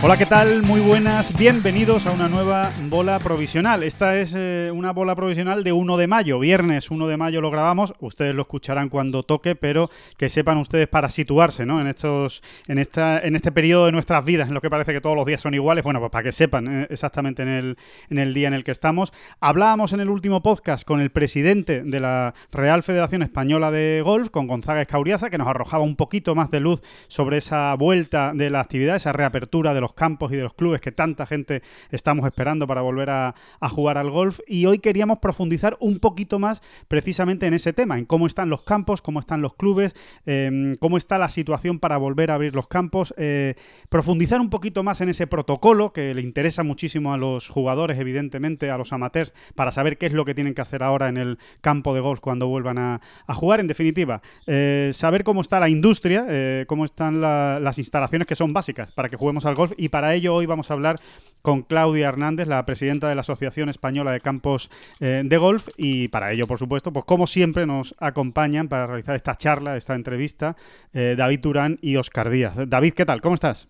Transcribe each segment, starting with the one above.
Hola, ¿qué tal? Muy buenas, bienvenidos a una nueva bola provisional. Esta es eh, una bola provisional de 1 de mayo, viernes 1 de mayo lo grabamos, ustedes lo escucharán cuando toque, pero que sepan ustedes para situarse ¿no? en, estos, en, esta, en este periodo de nuestras vidas, en lo que parece que todos los días son iguales, bueno, pues para que sepan eh, exactamente en el, en el día en el que estamos. Hablábamos en el último podcast con el presidente de la Real Federación Española de Golf, con Gonzaga Escauriaza, que nos arrojaba un poquito más de luz sobre esa vuelta de la actividad, esa reapertura de los campos y de los clubes que tanta gente estamos esperando para volver a, jugar al golf. Y hoy queríamos profundizar un poquito más precisamente en ese tema, en cómo están los campos, cómo están los clubes, eh, cómo está la situación para volver a abrir los campos, eh, profundizar un poquito más en ese protocolo que le interesa muchísimo a los jugadores, evidentemente, a los amateurs, para saber qué es lo que tienen que hacer ahora en el campo de golf cuando vuelvan a, a jugar. En definitiva, eh, saber cómo está la industria, eh, cómo están la- las instalaciones que son básicas para que juguemos al golf y para ello hoy vamos a hablar con Claudia Hernández, la presidenta de la Asociación Española de Campos eh, de Golf y para ello, por supuesto, pues como siempre nos acompañan para realizar esta charla, esta entrevista, eh, David Durán y Oscar Díaz. David, ¿qué tal? ¿Cómo estás?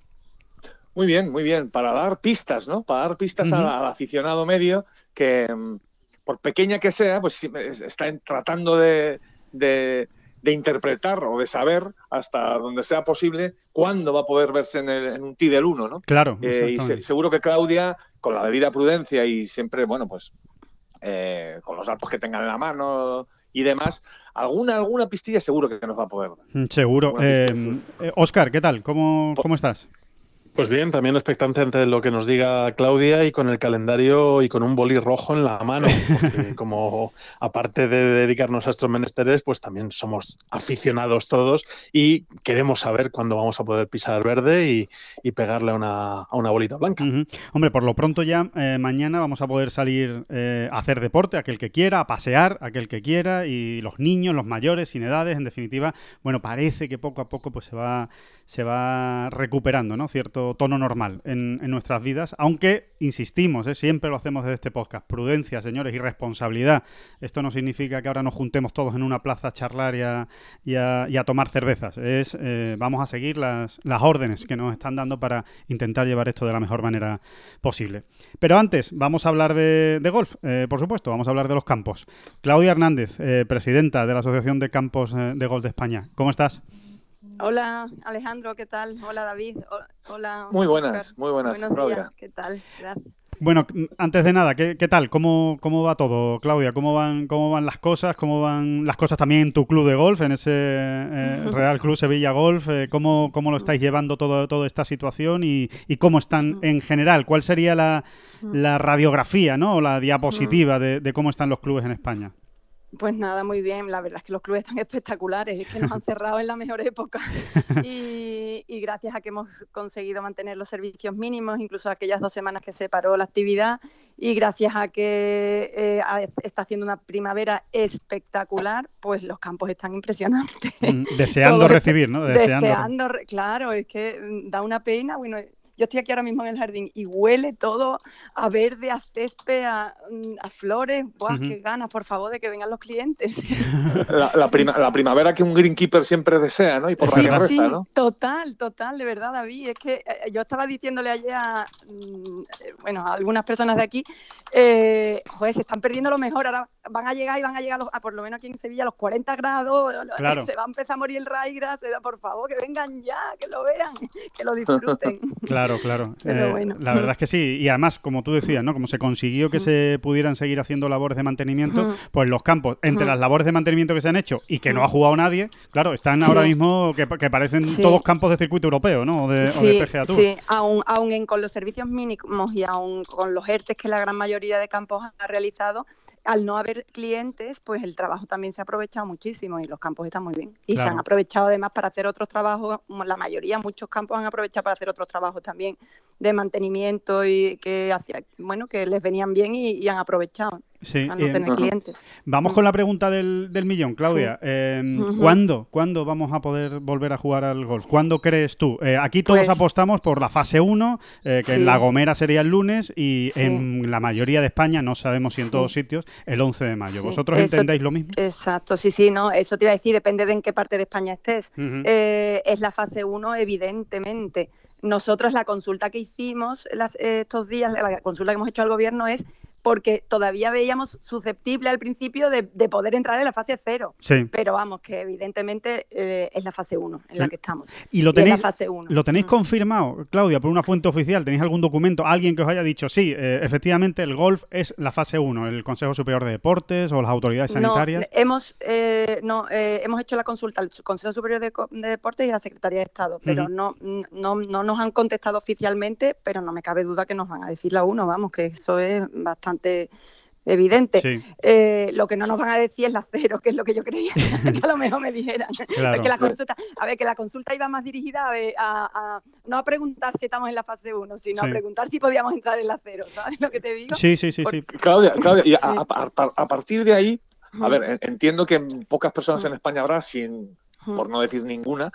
Muy bien, muy bien. Para dar pistas, ¿no? Para dar pistas al, al aficionado medio que, mm, por pequeña que sea, pues está tratando de, de- de interpretar o de saber hasta donde sea posible cuándo va a poder verse en, el- en un tee del 1, ¿no? Claro, Eh, y se- seguro que Claudia, con la debida prudencia y siempre, bueno, pues eh, con los datos que tengan en la mano y demás, alguna, alguna pistilla seguro que nos va a poder dar. Seguro. Eh, pista. eh, Oscar, ¿qué tal? ¿Cómo, cómo estás? Pues bien, también expectante ante lo que nos diga Claudia y con el calendario y con un boli rojo en la mano, porque como aparte de dedicarnos a estos menesteres, pues también somos aficionados todos y queremos saber cuándo vamos a poder pisar verde y, y pegarle a una, a una bolita blanca. Hombre, por lo pronto ya eh, mañana vamos a poder salir eh, a hacer deporte, aquel que quiera, a pasear, aquel que quiera, y los niños, los mayores, sin edades, en definitiva, bueno, parece que poco a poco pues se va, se va recuperando, ¿no? Cierto tono normal en, nuestras vidas, aunque, insistimos, ¿eh? siempre lo hacemos desde este podcast, prudencia, señores, y responsabilidad. Esto no significa que ahora nos juntemos todos en una plaza a charlar y a, tomar cervezas. Es, eh, vamos a seguir las, órdenes que nos están dando para intentar llevar esto de la mejor manera posible. Pero antes, vamos a hablar de, golf, eh, por supuesto, vamos a hablar de los campos. Claudia Hernández, presidenta de la Asociación de Campos de Golf de España. ¿Cómo estás? Hola Alejandro, ¿qué tal? Hola David, ho- hola. Muy buenas, muy buenas, Buenos Claudia. días, ¿qué tal? Gracias. Bueno, antes de nada, ¿qué, qué tal? ¿Cómo, ¿Cómo va todo, Claudia? ¿Cómo van, ¿Cómo van las cosas? ¿Cómo van las cosas también en tu club de golf, en ese eh, Real Club Sevilla Golf? Eh, ¿cómo, ¿Cómo lo estáis llevando todo, toda esta situación y, y cómo están en general? ¿Cuál sería la, la radiografía ¿no? o la diapositiva de, de cómo están los clubes en España? Pues nada, muy bien. La verdad es que los clubes están espectaculares, es que nos han cerrado en la mejor época. Y, y gracias a que hemos conseguido mantener los servicios mínimos, incluso aquellas dos semanas que se paró la actividad, y gracias a que eh, está haciendo una primavera espectacular, pues los campos están impresionantes. Mm, Deseando Todo recibir, ¿no? Deseando. Deseando, claro, es que mm, da una pena. Bueno, yo estoy aquí ahora mismo en el jardín y huele todo a verde, a césped, a, mm, a flores. ¡Buah, qué ganas, por favor, de que vengan los clientes! La, la prima- la primavera que un greenkeeper siempre desea, ¿no? Y por la Sí, que sí, reza, ¿no? total, total, de verdad, David. Es que eh, yo estaba diciéndole ayer a, mm, eh, bueno, a algunas personas de aquí, eh, joder, se están perdiendo lo mejor. Ahora van a llegar y van a llegar, a los- a, por lo menos aquí en Sevilla, a los 40 grados. Claro. Se va a empezar a morir el raigras. Por favor, que vengan ya, que lo vean, que lo disfruten. Claro, claro. Pero Eh, bueno. La verdad es que sí. Y además, como tú decías, ¿no? Como se consiguió que se pudieran seguir haciendo labores de mantenimiento, pues los campos, entre las labores de mantenimiento que se han hecho y que no ha jugado nadie, claro, están ahora Sí. mismo que, que parecen Sí. todos campos de circuito europeo, ¿no? O de, o de PGA Tour. sí, aún, aún en- con los servicios mínimos y aún con los ERTES que la gran mayoría de campos ha realizado, al no haber clientes, pues el trabajo también se ha aprovechado muchísimo y los campos están muy bien. Y se han aprovechado además para hacer otros trabajos, la mayoría, muchos campos han aprovechado para hacer otros trabajos también también de mantenimiento y que hacía, bueno, que les venían bien y, han aprovechado. Sí, no tener clientes. Vamos mm. con la pregunta del, millón, Claudia. Em, ¿cuándo, vamos a poder volver a jugar al golf? ¿Cuándo crees tú? Eh, aquí todos pues apostamos por la fase 1, eh, que en La Gomera sería el lunes, y en la mayoría de España, no sabemos si en todos sitios, el 11 de mayo. ¿Vosotros entendéis lo mismo? Exacto, sí, sí, no, eso te iba a decir, depende de en qué parte de España estés. Eh, es la fase 1, evidentemente. Nosotros la consulta que hicimos estos días, la consulta que hemos hecho al gobierno es porque todavía veíamos susceptible al principio de, poder entrar en la fase cero. Sí. Pero vamos, que evidentemente eh, es la fase 1 en la que estamos. ¿Y lo tenéis, ¿lo tenéis mm. confirmado, Claudia, por una fuente oficial? ¿Tenéis algún documento, alguien que os haya dicho, sí, eh, efectivamente el golf es la fase 1, el Consejo Superior de Deportes o las autoridades sanitarias? No, hemos, eh, no, hemos hecho la consulta al Consejo Superior de, Deportes y a la Secretaría de Estado, pero no, no, no nos han contestado oficialmente, pero no me cabe duda que nos van a decir la 1, vamos, que eso es bastante evidente. Eh, lo que no nos van a decir es la cero, que es lo que yo creía que a lo mejor me dijeran. que la consulta, a ver, que la consulta iba más dirigida a, no a preguntar si estamos en la fase 1, sino a preguntar si podíamos entrar en la cero, ¿sabes lo que te digo? Sí, sí, sí. sí. Claudia, Claudia a, partir de ahí, a ver, entiendo que pocas personas en España habrá sin por no decir ninguna,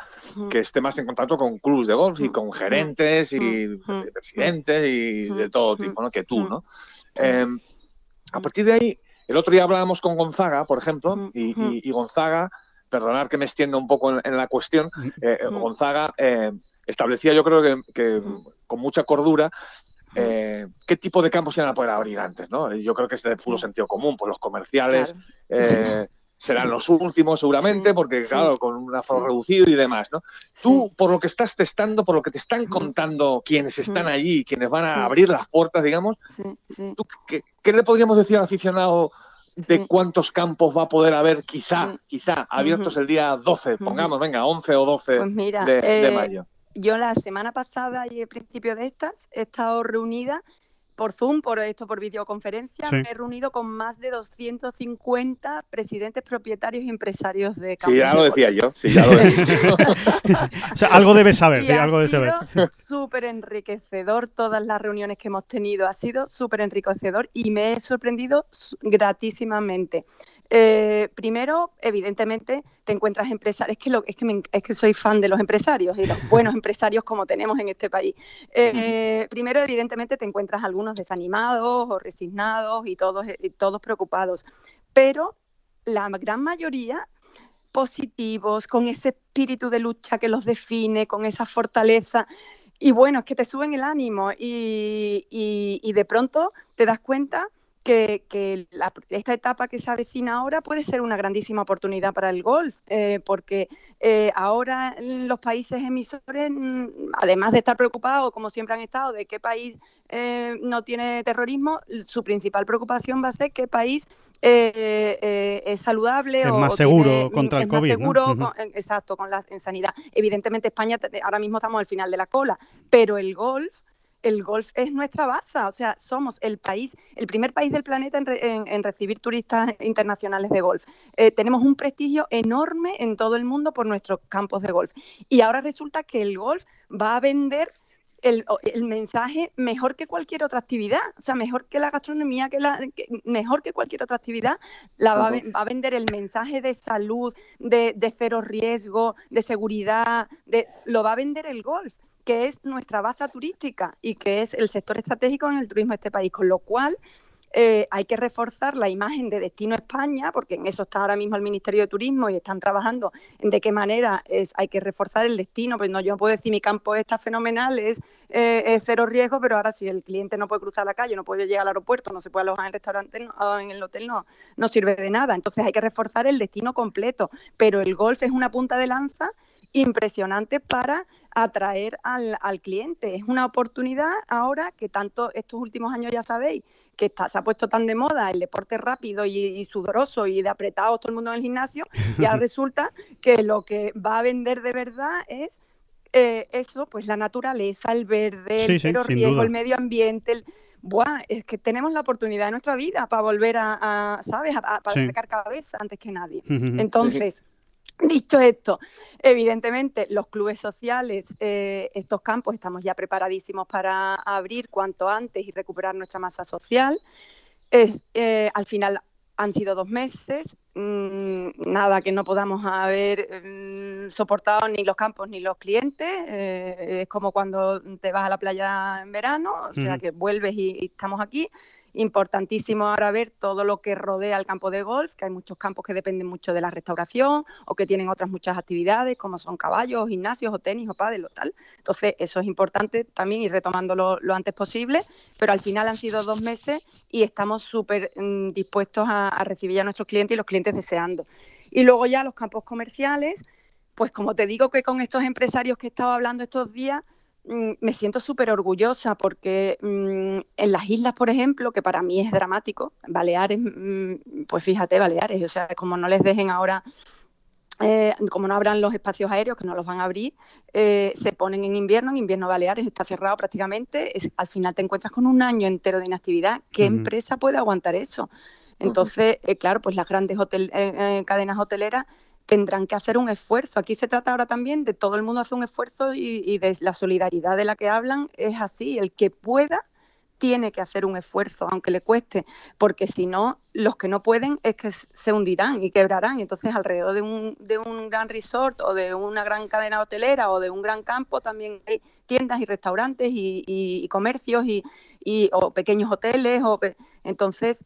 que esté más en contacto con clubes de golf y con gerentes y presidentes y de todo tipo, ¿no? Que tú, ¿no? Em, a partir de ahí, el otro día hablábamos con Gonzaga, por ejemplo, y, Gonzaga, perdonar que me extienda un poco en, la cuestión, eh, Gonzaga eh, establecía, yo creo que, con mucha cordura, eh, qué tipo de campos iban a poder abrir antes, ¿no? Yo creo que es de puro sentido común, pues los comerciales, serán los últimos seguramente, porque claro, con un aforo reducido y demás, ¿no? Tú, por lo que estás testando, por lo que te están contando quienes están allí, quienes van a abrir las puertas, digamos, qué, le podríamos decir al aficionado de cuántos campos va a poder haber quizá, quizá, abiertos el día 12, pongamos, venga, 11 o 12 pues de, eh, mayo? Yo la semana pasada y el principio de estas he estado reunida por Zoom, por esto, por videoconferencia, me he reunido con más de 250 presidentes, propietarios y empresarios de Sí, ya lo decía yo, sí, ya lo decía. o sea, algo debes saber, sí, algo debes saber. súper enriquecedor todas las reuniones que hemos tenido, ha sido súper enriquecedor y me he sorprendido gratísimamente. Eh, primero, evidentemente, te encuentras empresarios, es que, lo, es, que es que soy fan de los empresarios y los buenos empresarios como tenemos en este país. Eh, primero, evidentemente, te encuentras algunos desanimados o resignados y todos, y todos preocupados, pero la gran mayoría positivos, con ese espíritu de lucha que los define, con esa fortaleza. Y bueno, es que te suben el ánimo y, y de pronto te das cuenta que, esta etapa que se avecina ahora puede ser una grandísima oportunidad para el golf, eh, porque eh, ahora los países emisores, mm, además de estar preocupados, como siempre han estado, de qué país eh, no tiene terrorismo, su principal preocupación va a ser qué país es saludable es más seguro contra el COVID. seguro, exacto, con la, en sanidad. Evidentemente España ahora mismo estamos al final de la cola, pero el golf el golf es nuestra baza, o sea, somos el país, el primer país del planeta en, recibir turistas internacionales de golf. Eh, tenemos un prestigio enorme en todo el mundo por nuestros campos de golf. Y ahora resulta que el golf va a vender el, mensaje mejor que cualquier otra actividad, o sea, mejor que la gastronomía, que la, mejor que cualquier otra actividad, la va, a vender el mensaje de salud, de, de, cero riesgo, de seguridad, de, lo va a vender el golf que es nuestra baza turística y que es el sector estratégico en el turismo de este país, con lo cual eh, hay que reforzar la imagen de Destino España, porque en eso está ahora mismo el Ministerio de Turismo y están trabajando en de qué manera es, hay que reforzar el destino. Pues no, yo no puedo decir mi campo está fenomenal, es, eh, cero riesgo, pero ahora si el cliente no puede cruzar la calle, no puede llegar al aeropuerto, no se puede alojar en el restaurante, en el hotel, no, no sirve de nada. Entonces hay que reforzar el destino completo, pero el golf es una punta de lanza impresionante para atraer al, al, cliente. Es una oportunidad ahora que tanto estos últimos años ya sabéis que está, se ha puesto tan de moda el deporte rápido y, sudoroso y de apretados todo el mundo en el gimnasio, y ahora resulta que lo que va a vender de verdad es eh, eso, pues la naturaleza, el verde, el cero riesgo, el medio ambiente, el, Buah, es que tenemos la oportunidad de nuestra vida para volver a, ¿sabes? A, para sacar cabeza antes que nadie. Entonces, Dicho esto, evidentemente los clubes sociales, eh, estos campos estamos ya preparadísimos para abrir cuanto antes y recuperar nuestra masa social. Eh, al final han sido dos meses, mm, nada que no podamos haber mm, soportado ni los campos ni los clientes. Eh, es como cuando te vas a la playa en verano, o sea que vuelves y estamos aquí importantísimo ahora ver todo lo que rodea el campo de golf, que hay muchos campos que dependen mucho de la restauración o que tienen otras muchas actividades, como son caballos, gimnasios o tenis o pádel o tal. Entonces, eso es importante también ir retomándolo lo antes posible, pero al final han sido dos meses y estamos súper mm, dispuestos a, a recibir a nuestros clientes y los clientes deseando. Y luego ya los campos comerciales, pues como te digo que con estos empresarios que he estado hablando estos días, me siento súper orgullosa porque mm, en las islas, por ejemplo, que para mí es dramático, Baleares, mm, pues fíjate, Baleares, o sea, como no les dejen ahora, eh, como no abran los espacios aéreos, que no los van a abrir, eh, se ponen en invierno, en invierno Baleares está cerrado prácticamente, al final te encuentras con un año entero de inactividad. ¿Qué empresa puede aguantar eso? Entonces, eh, claro, pues las grandes cadenas hoteleras tendrán que hacer un esfuerzo. Aquí se trata ahora también de todo el mundo hacer un esfuerzo y, de la solidaridad de la que hablan es así. El que pueda tiene que hacer un esfuerzo, aunque le cueste, porque si no, los que no pueden es que se hundirán y quebrarán. Entonces, alrededor de un, gran resort o de una gran cadena hotelera o de un gran campo también hay tiendas y restaurantes y, comercios y, o pequeños hoteles. Entonces,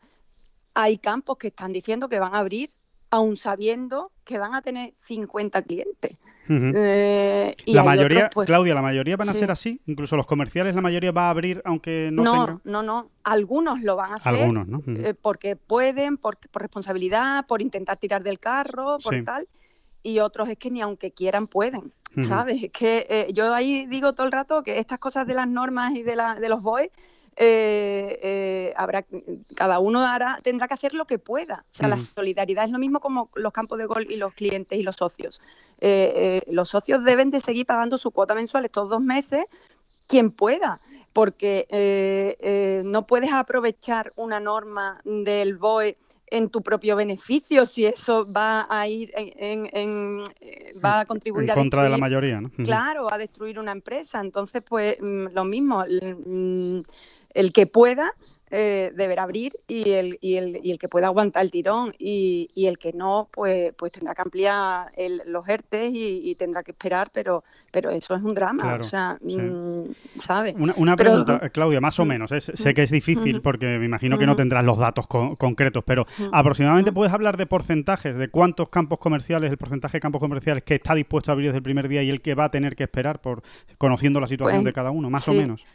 hay campos que están diciendo que van a abrir aún sabiendo que van a tener 50 clientes. Eh, y la mayoría, pues, Claudia, la mayoría van a ser así, incluso los comerciales, la mayoría va a abrir aunque no, no No, no, algunos lo van a hacer algunos, ¿no? Eh, porque pueden, por, responsabilidad, por intentar tirar del carro, por tal, y otros es que ni aunque quieran pueden, ¿sabes? Es que eh, yo ahí digo todo el rato que estas cosas de las normas y de, la, de los BOE eh, eh, habrá, cada uno hará, tendrá que hacer lo que pueda. O sea, la solidaridad es lo mismo como los campos de gol y los clientes y los socios. Eh, los socios deben de seguir pagando su cuota mensual estos dos meses, quien pueda, porque no puedes aprovechar una norma del BOE en tu propio beneficio si eso va a ir en, va a contribuir en contra de la mayoría ¿no? claro a destruir una empresa entonces pues mm, lo mismo mm, el que pueda eh, deberá abrir y el, y, el, y el que pueda aguantar el tirón y, y el que no, pues, pues tendrá que ampliar los ERTES y, tendrá que esperar, pero, pero eso es un drama, o sea, mm, ¿sabes? Una, pregunta, eh, Claudia, más o mm, menos, sé que es difícil porque me imagino que no tendrás los datos concretos, pero aproximadamente puedes hablar de porcentajes, de cuántos campos comerciales, el porcentaje de campos comerciales que está dispuesto a abrir desde el primer día y el que va a tener que esperar por conociendo la situación pues, de cada uno, más o menos.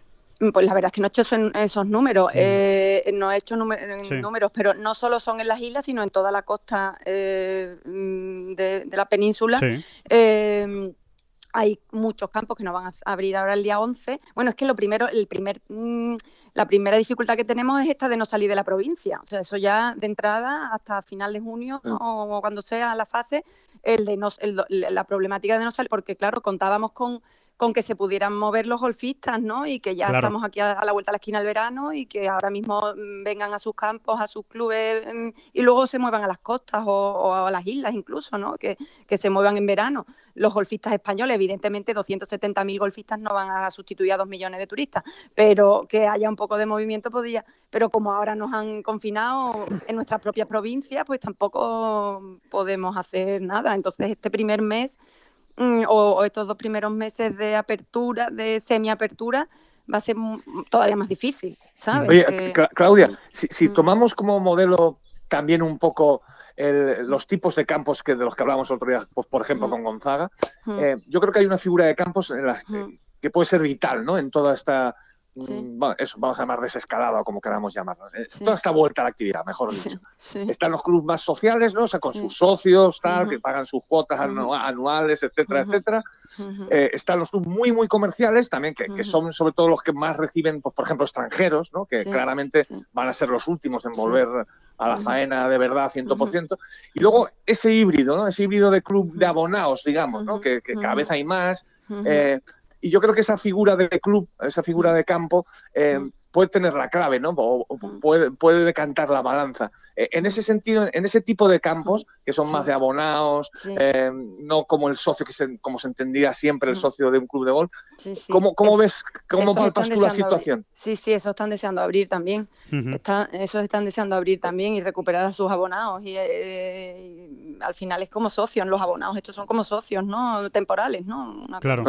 Pues la verdad es que no he hecho esos, números, eh, no he hecho números, pero no solo son en las islas, sino en toda la costa eh, mm, de, la península. Eh, hay muchos campos que no van a abrir ahora el día 11. Bueno, es que lo primero, el primer, mm, la primera dificultad que tenemos es esta de no salir de la provincia. O sea, eso ya de entrada hasta final de junio mm. o cuando sea la fase, el de no, la problemática de no salir, porque claro, contábamos con con que se pudieran mover los golfistas, ¿no? Y que ya estamos aquí a, la vuelta a la esquina del verano y que ahora mismo mm, vengan a sus campos, a sus clubes mm, y luego se muevan a las costas o, a las islas incluso, ¿no? Que, se muevan en verano. Los golfistas españoles, evidentemente 270.000 golfistas no van a sustituir a dos millones de turistas, pero que haya un poco de movimiento podía. Pero como ahora nos han confinado en nuestra propia provincia, pues tampoco podemos hacer nada. Entonces este primer mes Mm, o, estos dos primeros meses de apertura, de semiapertura, va a ser todavía más difícil, ¿sabes? Oye, Claudia, si, mm. tomamos como modelo también un poco los tipos de campos que de los que hablamos el otro día, pues, por ejemplo, mm. con Gonzaga, eh, yo creo que hay una figura de campos en las que puede ser vital, ¿no? En toda esta Mm, eso, vamos a llamar desescalado o como queramos llamarlo. Eh, toda esta vuelta a la actividad, mejor dicho. Están los clubes más sociales, ¿no? O sea, con sus socios, tal, que pagan sus cuotas anuales, etcétera, etcétera. Eh, están los clubes muy, muy comerciales también, que, son sobre todo los que más reciben, pues, por ejemplo, extranjeros, ¿no? Que claramente van a ser los últimos en volver a la faena de verdad 100%. Y luego ese híbrido, ¿no? Ese híbrido de club de abonados, digamos, ¿no? Que, cada vez hay más. Y yo creo que esa figura de club, esa figura de campo, eh, puede tener la clave, ¿no? O, o puede, puede decantar la balanza. Eh, En ese sentido, en ese tipo de campos, que son Sí. más de abonados, Sí, eh, no como el socio que se, como se entendía siempre el socio de un club de golf. sí, sí. ¿Cómo, cómo Es- ves, cómo palpas están tú la abrir. situación? Sí, sí, esos están deseando abrir también. Ujú. Está- esos están deseando abrir también y recuperar a sus abonados. Y, eh, y al final es como socios, los abonados estos son como socios, ¿no? Temporales, ¿no? Una Claro.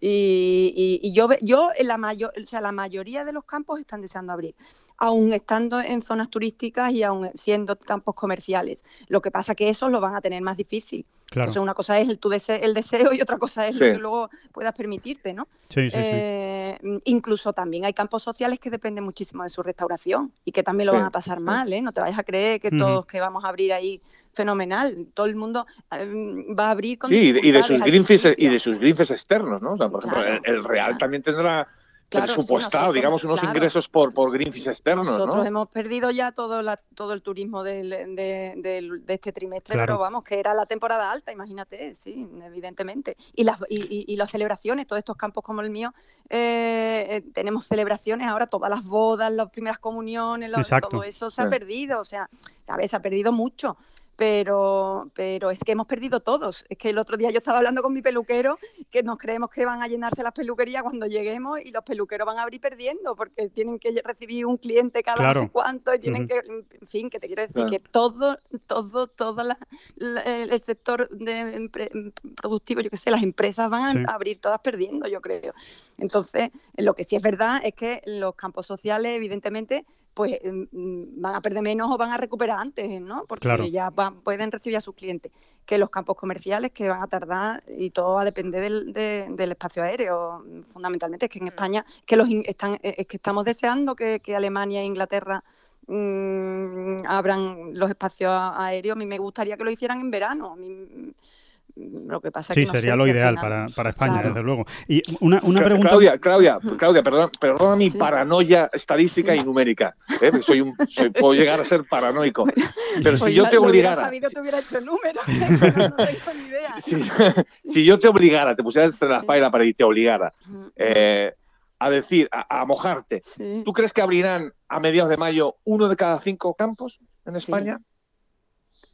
Y, y- y yo, yo en la, mayor, o sea, la mayoría de los campos están deseando abrir, aún estando en zonas turísticas y aún siendo campos comerciales. Lo que pasa que esos lo van a tener más difícil. Claro. Entonces, una cosa es el, tu dese- el deseo y otra cosa es Sí. lo que luego puedas permitirte, ¿no? Sí, sí, sí. Eh, incluso también hay campos sociales que dependen muchísimo de su restauración y que también lo Sí, van a pasar mal, ¿eh? No te vayas a creer que todos que vamos a abrir ahí fenomenal, todo el mundo eh, va a abrir con Sí, y de, sus greenfields y de sus greenfields externos, ¿no? O sea, por ejemplo, el, el Real claro. también tendrá Claro, sí, presupuestado, nosotros- digamos, unos claro. ingresos por, por greenfields externos, Nosotros ¿no? hemos perdido ya todo, la- todo el turismo del- de, del- de este trimestre, Claro. pero vamos, que era la temporada alta, imagínate, sí, evidentemente. Y las, y, y- y las celebraciones, todos estos campos como el mío, eh, eh, tenemos celebraciones ahora, todas las bodas, las primeras comuniones, lo- Exacto. todo eso se ha Sí. perdido, o sea, a ver, se ha perdido mucho. Pero, pero es que hemos perdido todos. Es que el otro día yo estaba hablando con mi peluquero que nos creemos que van a llenarse las peluquerías cuando lleguemos y los peluqueros van a abrir perdiendo porque tienen que recibir un cliente cada Claro. no sé cuánto y tienen que, en fin, que te quiero decir Claro. que todo, todo, todo la- la- el sector de productivo, yo qué sé, las empresas van a abrir todas perdiendo, yo creo. Entonces, lo que sí es verdad es que los campos sociales, evidentemente, pues mm, van a perder menos o van a recuperar antes, ¿no? Porque Claro. ya van- pueden recibir a sus clientes. Que los campos comerciales que van a tardar y todo va a depender del, de- del espacio aéreo, fundamentalmente. Es que en España que los están, eh, es que estamos deseando que, que Alemania e Inglaterra mm, abran los espacios aéreos. A mí me gustaría que lo hicieran en verano. A mí, mm, lo que pasa es Sí, que no sería sé lo ideal para, para España, Claro. desde luego. Y una, una pregunta. Claudia, Claudia. Claudia, perdón, perdona mi Sí. paranoia estadística y numérica. ¿eh? Soy un, soy- puedo llegar a ser paranoico. Pero si Pues yo te obligara, sabido, te hubiera hecho números, pero no tengo ni idea. si, si- si yo te obligara, te pusieras entre la espada y la pared y te obligara eh, a decir, a, a mojarte, Sí. ¿tú crees que abrirán a mediados de mayo uno de cada cinco campos en España?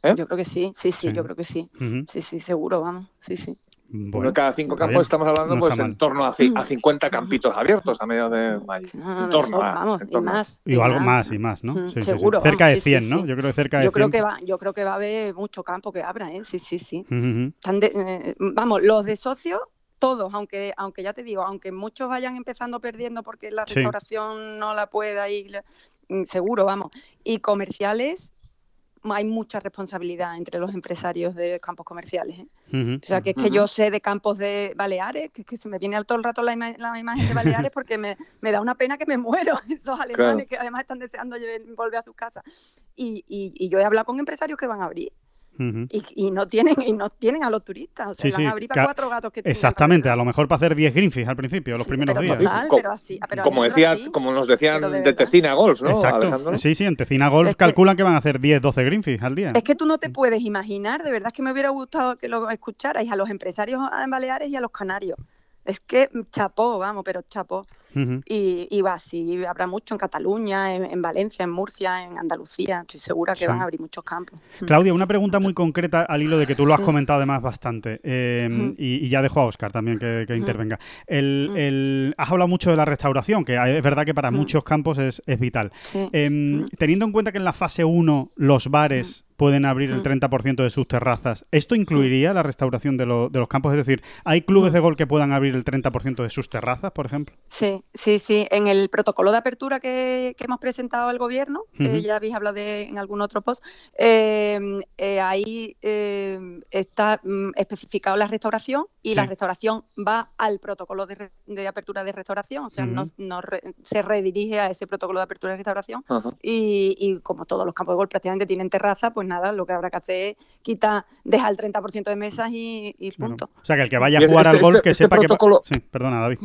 ¿Eh? Yo creo que sí, sí, sí, Sí. yo creo que sí. Sí, sí, seguro, vamos. Sí, sí. Uno Bueno, de cada cinco campos bien. estamos hablando No pues en torno a, a 50 campitos abiertos a mediados de mayo. No, En no, torno eso, a- vamos, en y torno más. y algo más y más, ¿no? Ujú, Sí, sí, sí. seguro, Cerca de vamos, sí, sí, 100, ¿no? Yo creo que cerca de Yo creo 100. que va, yo creo que va a haber mucho campo que abra, ¿eh? Sí, sí, sí. Están de- eh, vamos, los de socios, todos, aunque, aunque ya te digo, aunque muchos vayan empezando perdiendo porque la Sí. restauración no la pueda ir, mm, seguro, vamos. Y comerciales, hay mucha responsabilidad entre los empresarios de campos comerciales. ¿eh? O sea, que es que yo sé de campos de Baleares, que es que se me viene todo el rato la, ima- la imagen de Baleares porque me, me da una pena que me muero. Esos alemanes que además están deseando volver a sus casas. Y, y- y yo he hablado con empresarios que van a abrir Y, y no tienen y no tienen a los turistas. O sea, Sí, van sí, a abrir para cuatro gatos que tienen Exactamente, a lo mejor para hacer 10 greenfish al principio, los Sí, primeros pero días. total, pero así, pero como decía, así. como nos decían de de. Testina Golf, ¿no, Exacto. Alejandro? Sí, sí, en Tecina Golf Es que- calculan que van a hacer 10, 12 greenfish al día. Es que tú no te puedes imaginar, de verdad es que me hubiera gustado que lo escucharais a los empresarios en Baleares y a los canarios. Es que mm, chapó, vamos, pero chapó. Y, y va así, habrá mucho en Cataluña, en, en Valencia, en Murcia, en Andalucía. Estoy segura que Sí. van a abrir muchos campos. Mm. Claudia, una pregunta muy concreta al hilo de que tú lo has Sí. comentado además bastante. eh, Ujú. y, y ya dejo a Oscar también que, que Ujú. intervenga. El, has hablado mucho de la restauración, que es verdad que para muchos campos es, es vital. Sí. Em, teniendo en cuenta que en la fase 1 los bares pueden abrir el Ujú. 30% de sus terrazas, ¿esto incluiría la restauración de, lo- de los campos? Es decir, ¿hay clubes de gol que puedan abrir el 30% de sus terrazas, por ejemplo? Sí, sí, sí. En el protocolo de apertura que, que hemos presentado al gobierno, que ya habéis hablado de en algún otro post, eh, eh, ahí eh, está mm, especificado la restauración y la restauración va al protocolo de, re- de apertura de restauración, o sea, no, re- se redirige a ese protocolo de apertura de restauración. Y, y como todos los campos de gol prácticamente tienen terraza, pues nada, lo que habrá que hacer es quitar, dejar el 30% de mesas y, punto. O sea, que el que vaya a Y este- jugar al este- golf que este sepa protocolo- que... Sí, perdona, David.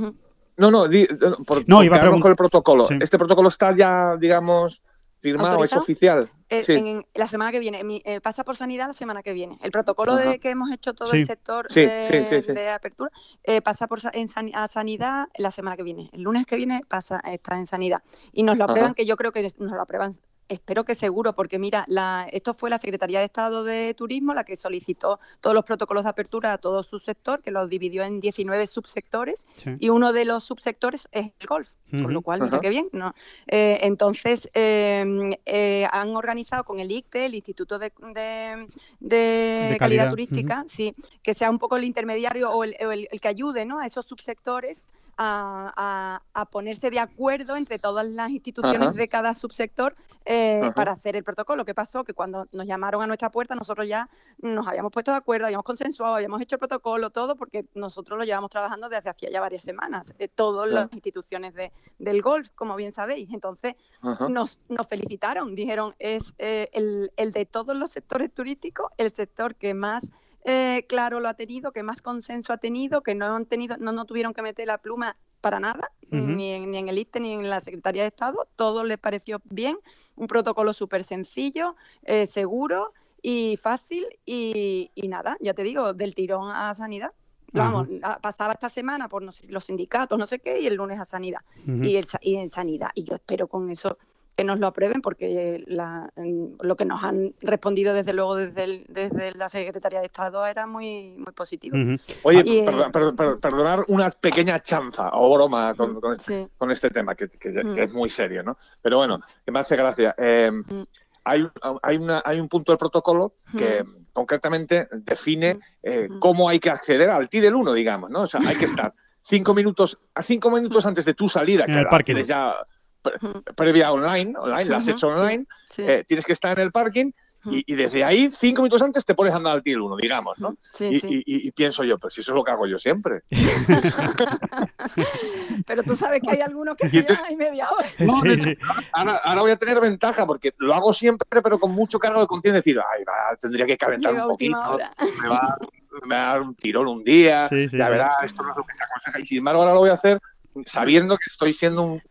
No, no, di- no, por, No, iba a con el protocolo. Sí. Este protocolo está ya, digamos, firmado, es oficial. Eh, en, la semana que viene, eh, pasa por sanidad la semana que viene. El protocolo de que hemos hecho todo el sector de, apertura eh, pasa por en a sanidad la semana que viene. El lunes que viene pasa está en sanidad y nos lo aprueban, que yo creo que nos lo aprueban espero que seguro, porque mira, la, esto fue la Secretaría de Estado de Turismo la que solicitó todos los protocolos de apertura a todo su sector, que los dividió en 19 subsectores, y uno de los subsectores es el golf, por lo cual, mira qué bien. ¿no? Eh, entonces, em, eh, han organizado con el ICTE, el Instituto de, Calidad, Turística, sí, que sea un poco el intermediario o el, el que ayude ¿no? a esos subsectores a, ponerse de acuerdo entre todas las instituciones de cada subsector eh, para hacer el protocolo. ¿Qué pasó? Que cuando nos llamaron a nuestra puerta, nosotros ya nos habíamos puesto de acuerdo, habíamos consensuado, habíamos hecho el protocolo, todo, porque nosotros lo llevamos trabajando desde hacía ya varias semanas, eh, todas las instituciones de, del golf, como bien sabéis. Entonces, nos, nos, felicitaron, dijeron, es eh, el, el de todos los sectores turísticos, el sector que más eh, claro lo ha tenido, que más consenso ha tenido, que no han tenido, no, no tuvieron que meter la pluma para nada, ni, en, ni, en, el ISTE ni en la Secretaría de Estado, todo les pareció bien, un protocolo súper sencillo, eh, seguro y fácil y, nada, ya te digo, del tirón a sanidad. Vamos, pasaba esta semana por los sindicatos, no sé qué, y el lunes a sanidad. y, el, y en sanidad. Y yo espero con eso que nos lo aprueben porque lo que nos han respondido desde luego desde, desde la Secretaría de Estado era muy, muy positivo. Oye, eh, perdonar una pequeña chanza o broma con, con, este, tema, que, es muy serio, ¿no? Pero bueno, que me hace gracia. Eh, hay, hay, una, hay un punto del protocolo que concretamente define eh, cómo hay que acceder al TI del 1, digamos, ¿no? O sea, hay que estar cinco minutos, a cinco minutos antes de tu salida, que el ya previa online, online, la has hecho online, eh, tienes que estar en el parking y, desde ahí, cinco minutos antes, te pones a andar al tiro uno, digamos, ¿no? y, pienso yo, pues si eso es lo que hago yo siempre. Pero tú sabes que hay algunos que llegan ahí media hora. ahora, voy a tener ventaja porque lo hago siempre, pero con mucho cargo de conciencia. Decir, ay, va, tendría que calentar un poquito, me va, me va, a dar un tirón un día, ya verás, esto no es lo que se aconseja. Y sin embargo, ahora lo voy a hacer sabiendo que estoy siendo un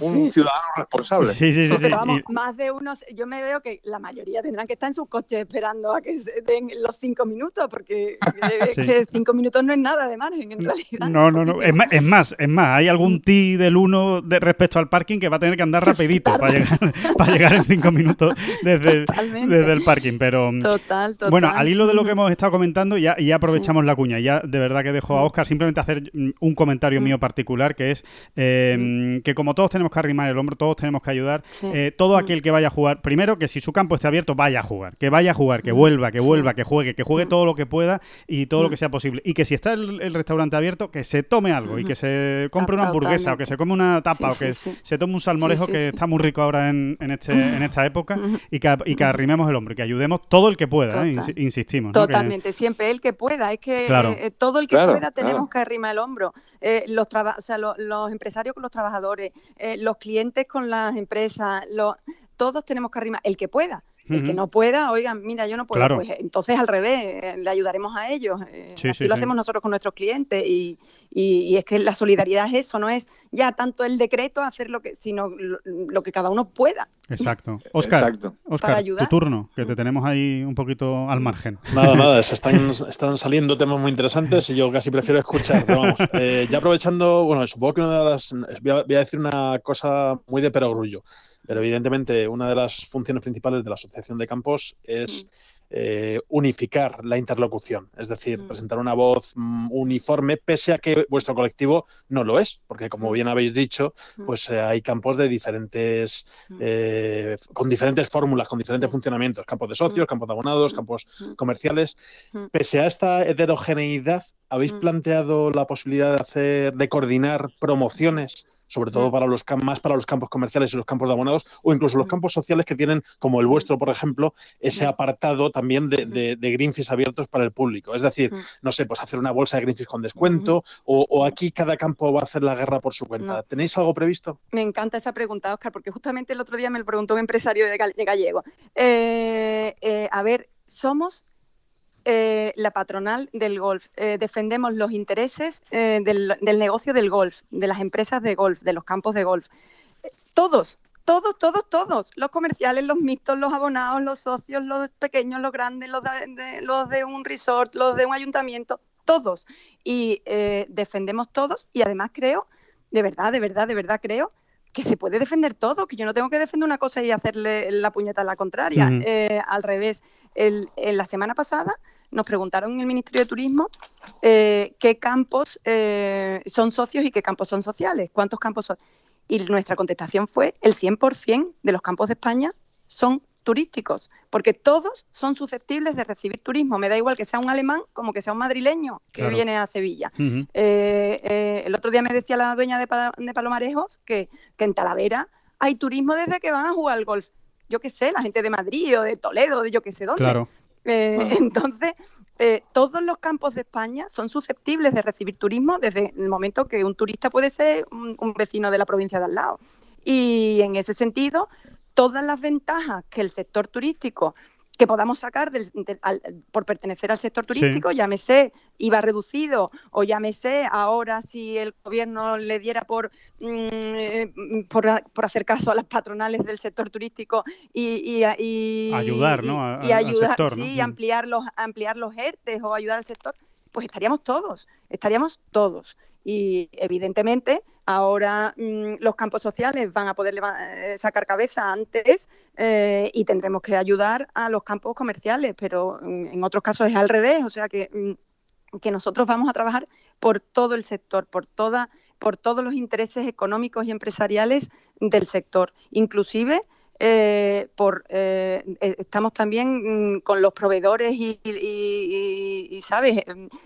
un ciudadano responsable. Sí, sí, sí. Pero vamos, más de unos, yo me veo que la mayoría tendrán que estar en sus coches esperando a que se den los cinco minutos, porque que cinco minutos no es nada de margen en realidad. No, no, no. Es más, es más, es más hay algún ti del uno de respecto al parking que va a tener que andar rapidito para, llegar, para llegar en cinco minutos desde el, desde el parking. Pero total, total. bueno, al hilo de lo que hemos estado comentando, ya, ya aprovechamos la cuña. Ya de verdad que dejo a Oscar simplemente hacer un comentario mío particular, que es eh, que como todos tenemos que arrimar el hombro, todos tenemos que ayudar. Eh, todo mm. aquel que vaya a jugar, primero que si su campo esté abierto, vaya a jugar, que vaya a jugar, que mm. vuelva, que vuelva, que juegue, que juegue mm. todo lo que pueda y todo lo que sea posible. Y que si está el, restaurante abierto, que se tome algo y que se compre una hamburguesa o que se come una tapa o que se tome un salmorejo que está muy rico ahora en, este, en esta época y que, y que arrimemos el hombro y que ayudemos todo el que pueda, ¿eh? insistimos. Totalmente, siempre el que pueda, es que eh, todo el que pueda tenemos que arrimar el hombro. los, o sea, los empresarios con los trabajadores, los clientes con las empresas, todos tenemos que arrimar, el que pueda. El que no pueda, oigan, mira, yo no puedo, pues entonces al revés, eh, le ayudaremos a ellos. Eh, así lo hacemos nosotros con nuestros clientes y, y, es que la solidaridad es eso, no es ya tanto el decreto hacer lo que, sino lo, que cada uno pueda. Exacto. Oscar, Oscar tu turno, que te tenemos ahí un poquito al margen. Nada, nada, están, están saliendo temas muy interesantes y yo casi prefiero escuchar. vamos, eh, ya aprovechando, bueno, supongo que una de las, voy a, voy a decir una cosa muy de perogrullo. Pero evidentemente una de las funciones principales de la Asociación de Campos es mm. eh, unificar la interlocución, es decir, mm. presentar una voz mm, uniforme, pese a que vuestro colectivo no lo es, porque como bien habéis dicho, pues eh, hay campos de diferentes, eh, con diferentes fórmulas, con diferentes funcionamientos, campos de socios, campos de abonados, campos comerciales. Pese a esta heterogeneidad, ¿habéis planteado la posibilidad de hacer, de coordinar promociones? Sobre todo para los más para los campos comerciales y los campos de abonados, o incluso los campos sociales que tienen, como el vuestro, por ejemplo, ese apartado también de, de, Greenfish abiertos para el público. Es decir, no sé, pues hacer una bolsa de Greenfish con descuento, o, aquí cada campo va a hacer la guerra por su cuenta. ¿Tenéis algo previsto? Me encanta esa pregunta, Oscar, porque justamente el otro día me lo preguntó un empresario de, Gallego. Eh, eh, a ver, somos eh, la patronal del golf. Eh, defendemos los intereses eh, del, negocio del golf, de las empresas de golf, de los campos de golf. Todos, todos, todos, todos, los comerciales, los mixtos, los abonados, los socios, los pequeños, los grandes, los de, los de un resort, los de un ayuntamiento, todos. Y eh, defendemos todos y además creo, de verdad, de verdad, de verdad creo que se puede defender todo, que yo no tengo que defender una cosa y hacerle la puñeta a la contraria. Eh, al revés, el, en la semana pasada nos preguntaron en el Ministerio de Turismo eh, qué campos son socios y qué campos son sociales, cuántos campos son. Y nuestra contestación fue el 100% de los campos de España son turísticos, porque todos son susceptibles de recibir turismo. Me da igual que sea un alemán como que sea un madrileño que viene a Sevilla. Eh, eh, el otro día me decía la dueña de, Palomarejos que, que, en Talavera hay turismo desde que van a jugar al golf. Yo qué sé, la gente de Madrid o de Toledo, de yo qué sé dónde. Claro. Eh, entonces, eh, todos los campos de España son susceptibles de recibir turismo desde el momento que un turista puede ser un, vecino de la provincia de al lado. Y en ese sentido, todas las ventajas que el sector turístico que podamos sacar por pertenecer al sector turístico, llámese IVA reducido o llámese ahora si el gobierno le diera por, mm, eh, por, hacer caso a las patronales del sector turístico y, ayudar, ¿no? y ayudar, sí, ampliar los, ampliar los ERTES o ayudar al sector, pues estaríamos todos, estaríamos todos. Y evidentemente ahora mm, los campos sociales van a poder eh, sacar cabeza antes eh, y tendremos que ayudar a los campos comerciales, pero mm, en otros casos es al revés, o sea que, mm, que nosotros vamos a trabajar por todo el sector, por toda por todos los intereses económicos y empresariales del sector, inclusive eh, por estamos también con los proveedores y, y, sabes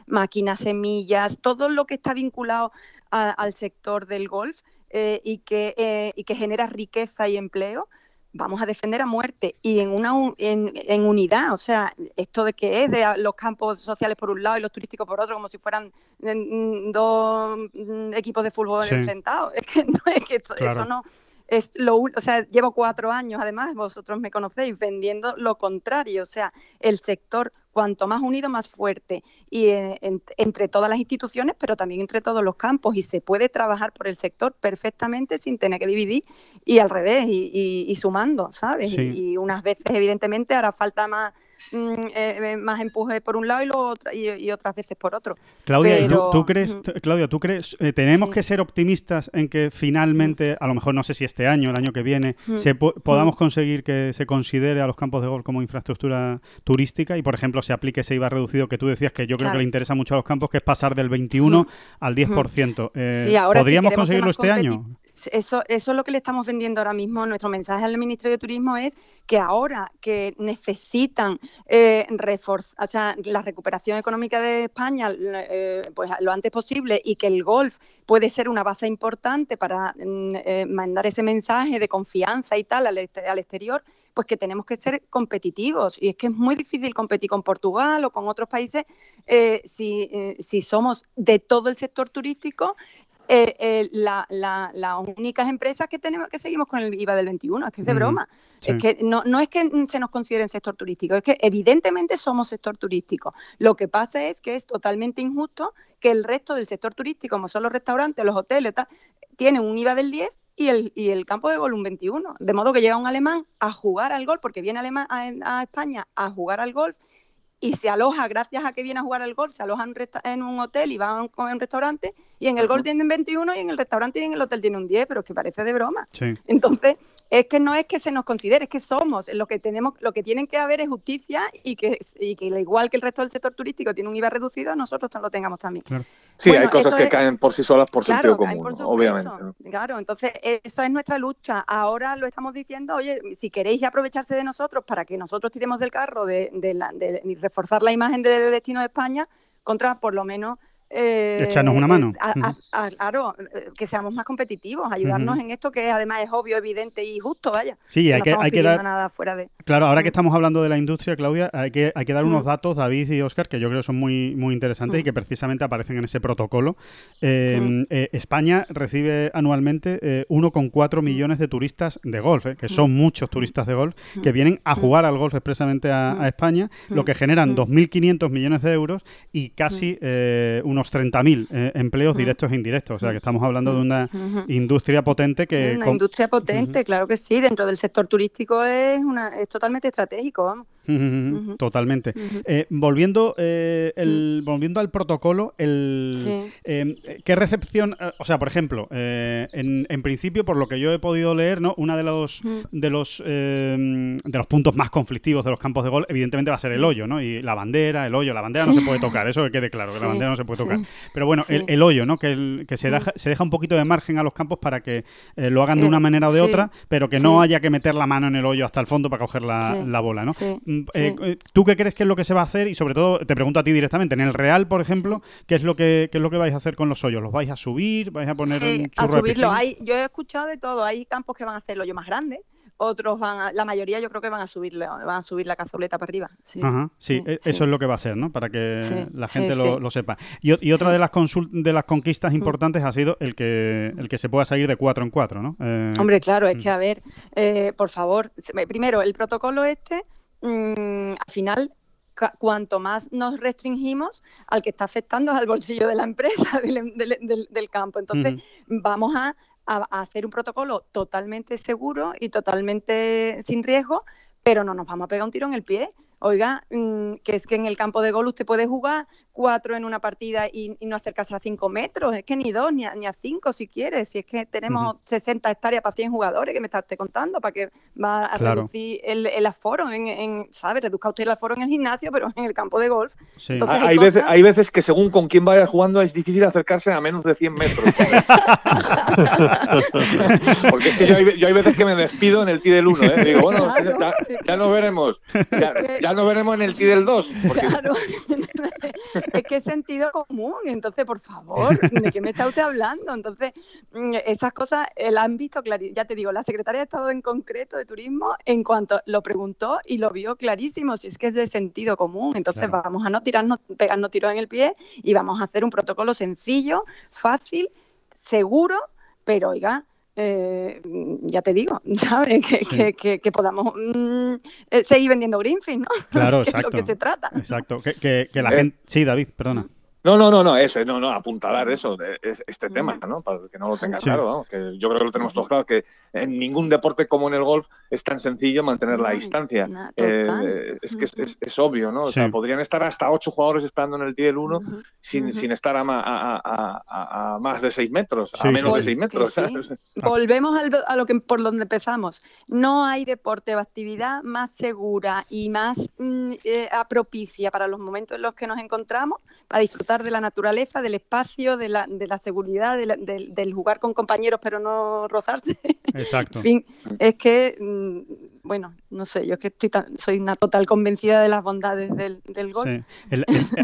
máquinas semillas todo lo que está vinculado al sector del golf eh, y, que, eh, y que genera riqueza y empleo, vamos a defender a muerte y en una en, unidad, o sea, esto de que es de los campos sociales por un lado y los turísticos por otro, como si fueran mm, dos mm, equipos de fútbol enfrentados, es que, no, es que eso no es lo, o sea, llevo cuatro años, además, vosotros me conocéis, vendiendo lo contrario, o sea, el sector cuanto más unido, más fuerte, y eh, entre todas las instituciones, pero también entre todos los campos, y se puede trabajar por el sector perfectamente sin tener que dividir, y al revés, y, sumando, ¿sabes? y unas veces, evidentemente, hará falta más Mm, eh, eh, más empuje por un lado y, lo y, otras veces por otro. Claudia, ¿tú, crees, Claudia, ¿tú crees, eh, tenemos que ser optimistas en que finalmente, a lo mejor no sé si este año, el año que viene, se podamos conseguir que se considere a los campos de golf como infraestructura turística y, por ejemplo, se aplique ese IVA reducido que tú decías que yo creo que le interesa mucho a los campos, que es pasar del 21 al 10%. Eh, ¿Podríamos conseguirlo este año? Eso, eso es lo que le estamos vendiendo ahora mismo. Nuestro mensaje al Ministerio de Turismo es que ahora que necesitan eh, reforzar, o sea, la recuperación económica de España eh, pues lo antes posible y que el golf puede ser una base importante para mm, eh, mandar ese mensaje de confianza y tal al, exterior, pues que tenemos que ser competitivos. Y es que es muy difícil competir con Portugal o con otros países si, si somos de todo el sector turístico eh, eh, la, las únicas empresas que tenemos que seguimos con el IVA del 21, es que es de broma. Es que no, no es que se nos considere sector turístico, es que evidentemente somos sector turístico. Lo que pasa es que es totalmente injusto que el resto del sector turístico, como son los restaurantes, los hoteles, tal, tienen un IVA del 10 y el, y el campo de gol un 21. De modo que llega un alemán a jugar al golf, porque viene alemán a España a jugar al golf y se aloja, gracias a que viene a jugar al golf, se aloja en, un hotel y va a un, restaurante, y en el golf tienen 21 y en el restaurante y en el hotel tiene un 10, pero es que parece de broma. Entonces, es que no es que se nos considere, es que somos, lo que tenemos, lo que tienen que haber es justicia y que, y que igual que el resto del sector turístico tiene un IVA reducido, nosotros lo tengamos también. Sí, hay cosas que caen por sí solas por sentido común, obviamente. Claro, entonces eso es nuestra lucha. Ahora lo estamos diciendo, oye, si queréis aprovecharse de nosotros para que nosotros tiremos del carro de, de reforzar la imagen del destino de España, contra por lo menos eh, Echarnos una mano. claro, eh, que seamos más competitivos, ayudarnos en esto que además es obvio, evidente y justo, vaya. Sí, hay que, hay que dar. Nada fuera de... Claro, ahora que estamos hablando de la industria, Claudia, hay que, hay que dar unos datos, David y Oscar, que yo creo son muy, muy interesantes y que precisamente aparecen en ese protocolo. Em, eh, España recibe anualmente 1,4 millones de turistas de golf, que son muchos turistas de golf, que vienen a jugar al golf expresamente a, España, lo que generan 2.500 millones de euros y casi unos unos 30.000 eh, empleos directos e indirectos. O sea, que estamos hablando de una industria potente que... Una industria potente, claro que sí. Dentro del sector turístico es, una, es totalmente estratégico, vamos. Totalmente. Eh, volviendo, eh, el, volviendo al protocolo, el, em, ¿qué recepción? Eh, o sea, por ejemplo, en, en, principio, por lo que yo he podido leer, ¿no? Uno de los de los em, de los puntos más conflictivos de los campos de gol, evidentemente, va a ser el hoyo, ¿no? Y la bandera, el hoyo, la bandera no se puede tocar, eso que quede claro, que la bandera no se puede tocar. Pero bueno, el, el, hoyo, ¿no? Que, que se, deja, se deja un poquito de margen a los campos para que lo hagan de una manera o de otra, pero que no haya que meter la mano en el hoyo hasta el fondo para coger la, la bola, ¿no? Mm, eh, eh, ¿Tú qué crees que es lo que se va a hacer? Y sobre todo, te pregunto a ti directamente, en el Real, por ejemplo, ¿qué es lo que, qué es lo que vais a hacer con los hoyos? ¿Los vais a subir? ¿Vais a poner un churro a subirlo. Hay, yo he escuchado de todo. Hay campos que van a hacer el hoyo más grande, otros van a, la mayoría yo creo que van a subir van a subir la cazoleta para arriba. Sí, sí, e, eso es lo que va a ser, ¿no? Para que la gente lo, sepa. Y, otra de las de las conquistas importantes ha sido el que el que se pueda salir de cuatro en cuatro, ¿no? Eh, Hombre, claro, es mm. que a ver, eh, por favor, primero el protocolo este Mm, al final cuanto más nos restringimos, al que está afectando es al bolsillo de la empresa, del, campo. Entonces, vamos a, hacer un protocolo totalmente seguro y totalmente sin riesgo, pero no nos vamos a pegar un tiro en el pie. Oiga, mm, que es que en el campo de gol usted puede jugar cuatro en una partida y, no acercarse a cinco metros, es que ni dos, ni a, ni a cinco si quieres, si es que tenemos 60 hectáreas para 100 jugadores que me estás contando, para que va a reducir el, aforo, en, en, ¿sabe? Reduzca usted el aforo en el gimnasio, pero en el campo de golf. hay, veces, hay veces que según con quién vaya jugando es difícil acercarse a menos de 100 metros. Porque es que yo hay, veces que me despido en el T del 1, ¿eh? digo, bueno, ya, nos veremos, ya, nos veremos en el T del 2. Claro. es que es sentido común. Entonces, por favor, ¿de qué me está usted hablando? Entonces, mm, esas cosas eh, las han visto clarísimo. Ya te digo, la secretaria de Estado en concreto de Turismo, en cuanto lo preguntó y lo vio clarísimo, si es que es de sentido común. Entonces, vamos a no tirarnos, pegarnos tiros en el pie y vamos a hacer un protocolo sencillo, fácil, seguro, pero oiga, eh, ya te digo, ¿sabes? Que, podamos mm, eh, seguir vendiendo Greenfield, ¿no? Claro, exacto. lo que se trata. Exacto. Que, la gente. Sí, David, perdona. No, no, no, no, ese, no, no, apuntalar eso, este tema, ¿no? Para que no lo tenga claro, que yo creo que lo tenemos todos claro, que en ningún deporte como en el golf es tan sencillo mantener la distancia. Eh, es que es, obvio, ¿no? O sea, podrían estar hasta ocho jugadores esperando en el tee del 1 sin, sin, estar a, a, a, más de seis metros, a menos de seis metros. Volvemos a lo que por donde empezamos. No hay deporte o actividad más segura y más mm, eh, propicia para los momentos en los que nos encontramos para disfrutar de la naturaleza, del espacio, de la, de la seguridad, del jugar con compañeros pero no rozarse. Exacto. en fin, es que, mm, bueno, no sé, yo es que estoy soy una total convencida de las bondades del, del golf.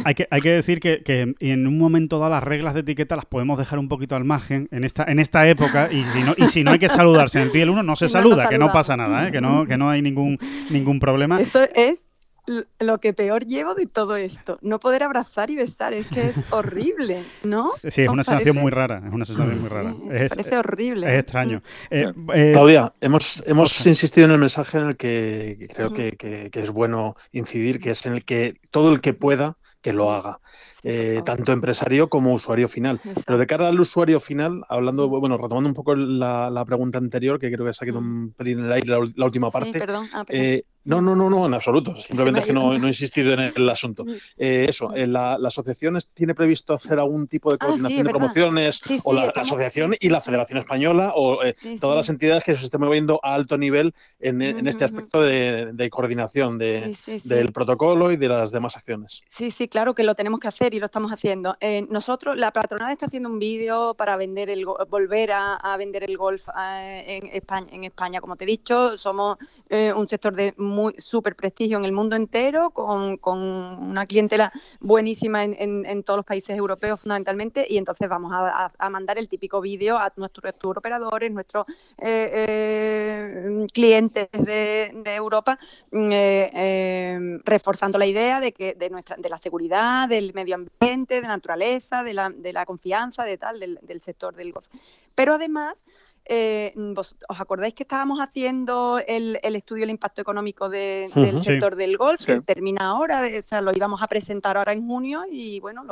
hay, que, hay que decir que, que, en un momento dado las reglas de etiqueta las podemos dejar un poquito al margen en esta, en esta época y si no, y si no hay que saludarse en el pie del uno, no se saluda, que no pasa nada, ¿eh? que, no, que no hay ningún, ningún problema. Eso es lo que peor llevo de todo esto. No poder abrazar y besar, es que es horrible, ¿no? Sí, es una sensación muy rara, es una sensación muy rara. Es, parece horrible. Es extraño. Eh, eh, Claudia, hemos, hemos insistido en el mensaje en el que creo que, es bueno incidir, que es en el que todo el que pueda, que lo haga. Eh, tanto empresario como usuario final. Pero de cara al usuario final, hablando, bueno, retomando un poco la, pregunta anterior, que creo que se ha quedado un pelín en el aire la, última parte. perdón. Ah, no, no, no, no, en absoluto. Simplemente es que no, he insistido en el asunto. Mm. Eh, eso, eh, la, la, asociación tiene previsto hacer algún tipo de ah, coordinación de promociones, o la, asociación y la Federación Española, o eh, todas las entidades que se estén moviendo a alto nivel en, este aspecto de, coordinación del protocolo y de las demás acciones. Sí, sí, claro que lo tenemos que hacer y lo estamos haciendo. nosotros, la patronal está haciendo un vídeo para vender el volver a, vender el golf en España, en España. Como te he dicho, somos un sector de muy súper prestigio en el mundo entero, con, con una clientela buenísima en, en, todos los países europeos fundamentalmente, y entonces vamos a, a, mandar el típico vídeo a nuestros operadores, nuestros eh, eh, clientes de, de Europa, mm, eh, reforzando la idea de que de nuestra de la seguridad, del medio ambiente, de la naturaleza, de la, de la confianza, de tal, del, del sector del golf. Pero además eh, ¿os acordáis que estábamos haciendo el, estudio del impacto económico del sector del golf? Que termina ahora, o sea, lo íbamos a presentar ahora en junio y bueno,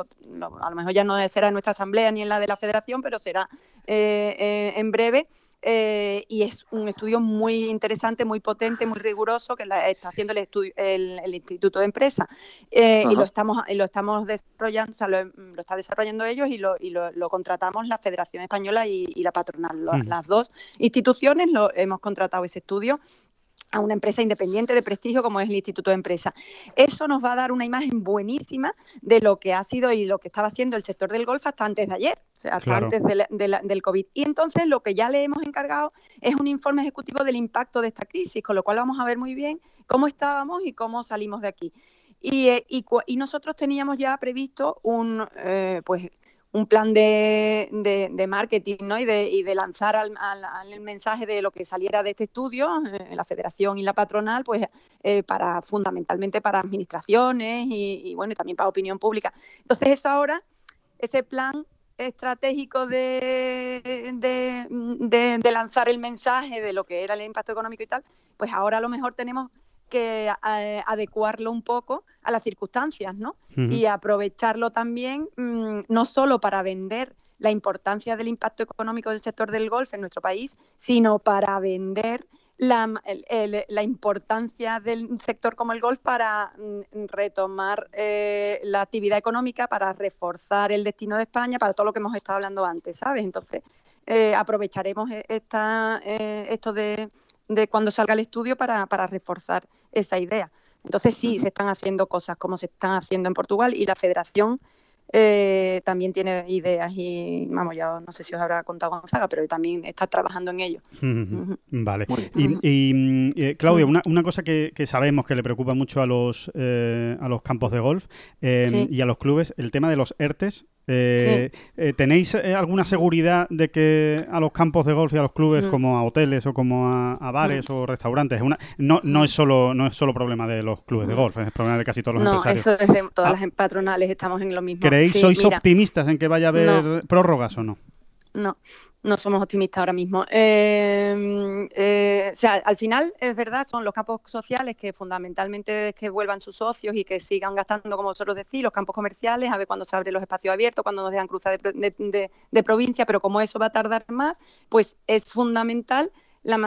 a lo mejor ya no será en nuestra asamblea ni en la de la federación, pero será eh, eh, en breve. Eh, y es un estudio muy interesante, muy potente, muy riguroso que la, está haciendo el, estudio, el, Instituto de Empresa y lo estamos lo estamos desarrollando, o sea, lo, está desarrollando ellos y lo, y lo, contratamos la Federación Española y, la patronal. Las dos instituciones lo hemos contratado ese estudio a una empresa independiente de prestigio como es el Instituto de Empresa. Eso nos va a dar una imagen buenísima de lo que ha sido y lo que estaba haciendo el sector del golf hasta antes de ayer, o sea, hasta antes del COVID. Y entonces lo que ya le hemos encargado es un informe ejecutivo del impacto de esta crisis, con lo cual vamos a ver muy bien cómo estábamos y cómo salimos de aquí. Y, eh, y, nosotros teníamos ya previsto un, eh, pues, un plan de, de, marketing ¿no? y, de, y de lanzar al, el mensaje de lo que saliera de este estudio, eh, la federación y la patronal, pues eh, para fundamentalmente para administraciones y, bueno, y también para opinión pública. Entonces eso ahora, ese plan estratégico de, de, lanzar el mensaje de lo que era el impacto económico y tal, pues ahora a lo mejor tenemos que eh, adecuarlo un poco a las circunstancias, ¿no? Y aprovecharlo también mm, no solo para vender la importancia del impacto económico del sector del golf en nuestro país, sino para vender la, la importancia del sector como el golf para mm, retomar eh, la actividad económica, para reforzar el destino de España, para todo lo que hemos estado hablando antes, ¿sabes? Entonces, eh, aprovecharemos esta, esto de de cuando salga el estudio para, para reforzar esa idea. Entonces sí, se están haciendo cosas como se están haciendo en Portugal y la federación eh, también tiene ideas y, vamos, ya no sé si os habrá contado Gonzaga, pero también está trabajando en ello. Vale. Y, mm, eh, Claudia, una, una cosa que, sabemos que le preocupa mucho a los, eh, a los campos de golf y a los clubes, el tema de los ERTES eh, eh, ¿Tenéis eh, alguna seguridad de que a los campos de golf y a los clubes, mm. como a hoteles o como a, bares mm. o restaurantes, una, no, no, es solo, no es solo problema de los clubes de mm. golf, es problema de casi todos los empresarios? No, eso es de todas ah. las patronales, estamos en lo mismo. ¿Creéis, sois optimistas en que vaya a haber prórrogas o no? No, no somos optimistas ahora mismo. Em, eh, o sea, al final es verdad, son los campos sociales que fundamentalmente es que vuelvan sus socios y que sigan gastando, como vosotros decís, los campos comerciales, a ver cuándo se abren los espacios abiertos, cuándo nos dejan cruzar de, provincia, pero como eso va a tardar más, pues es fundamental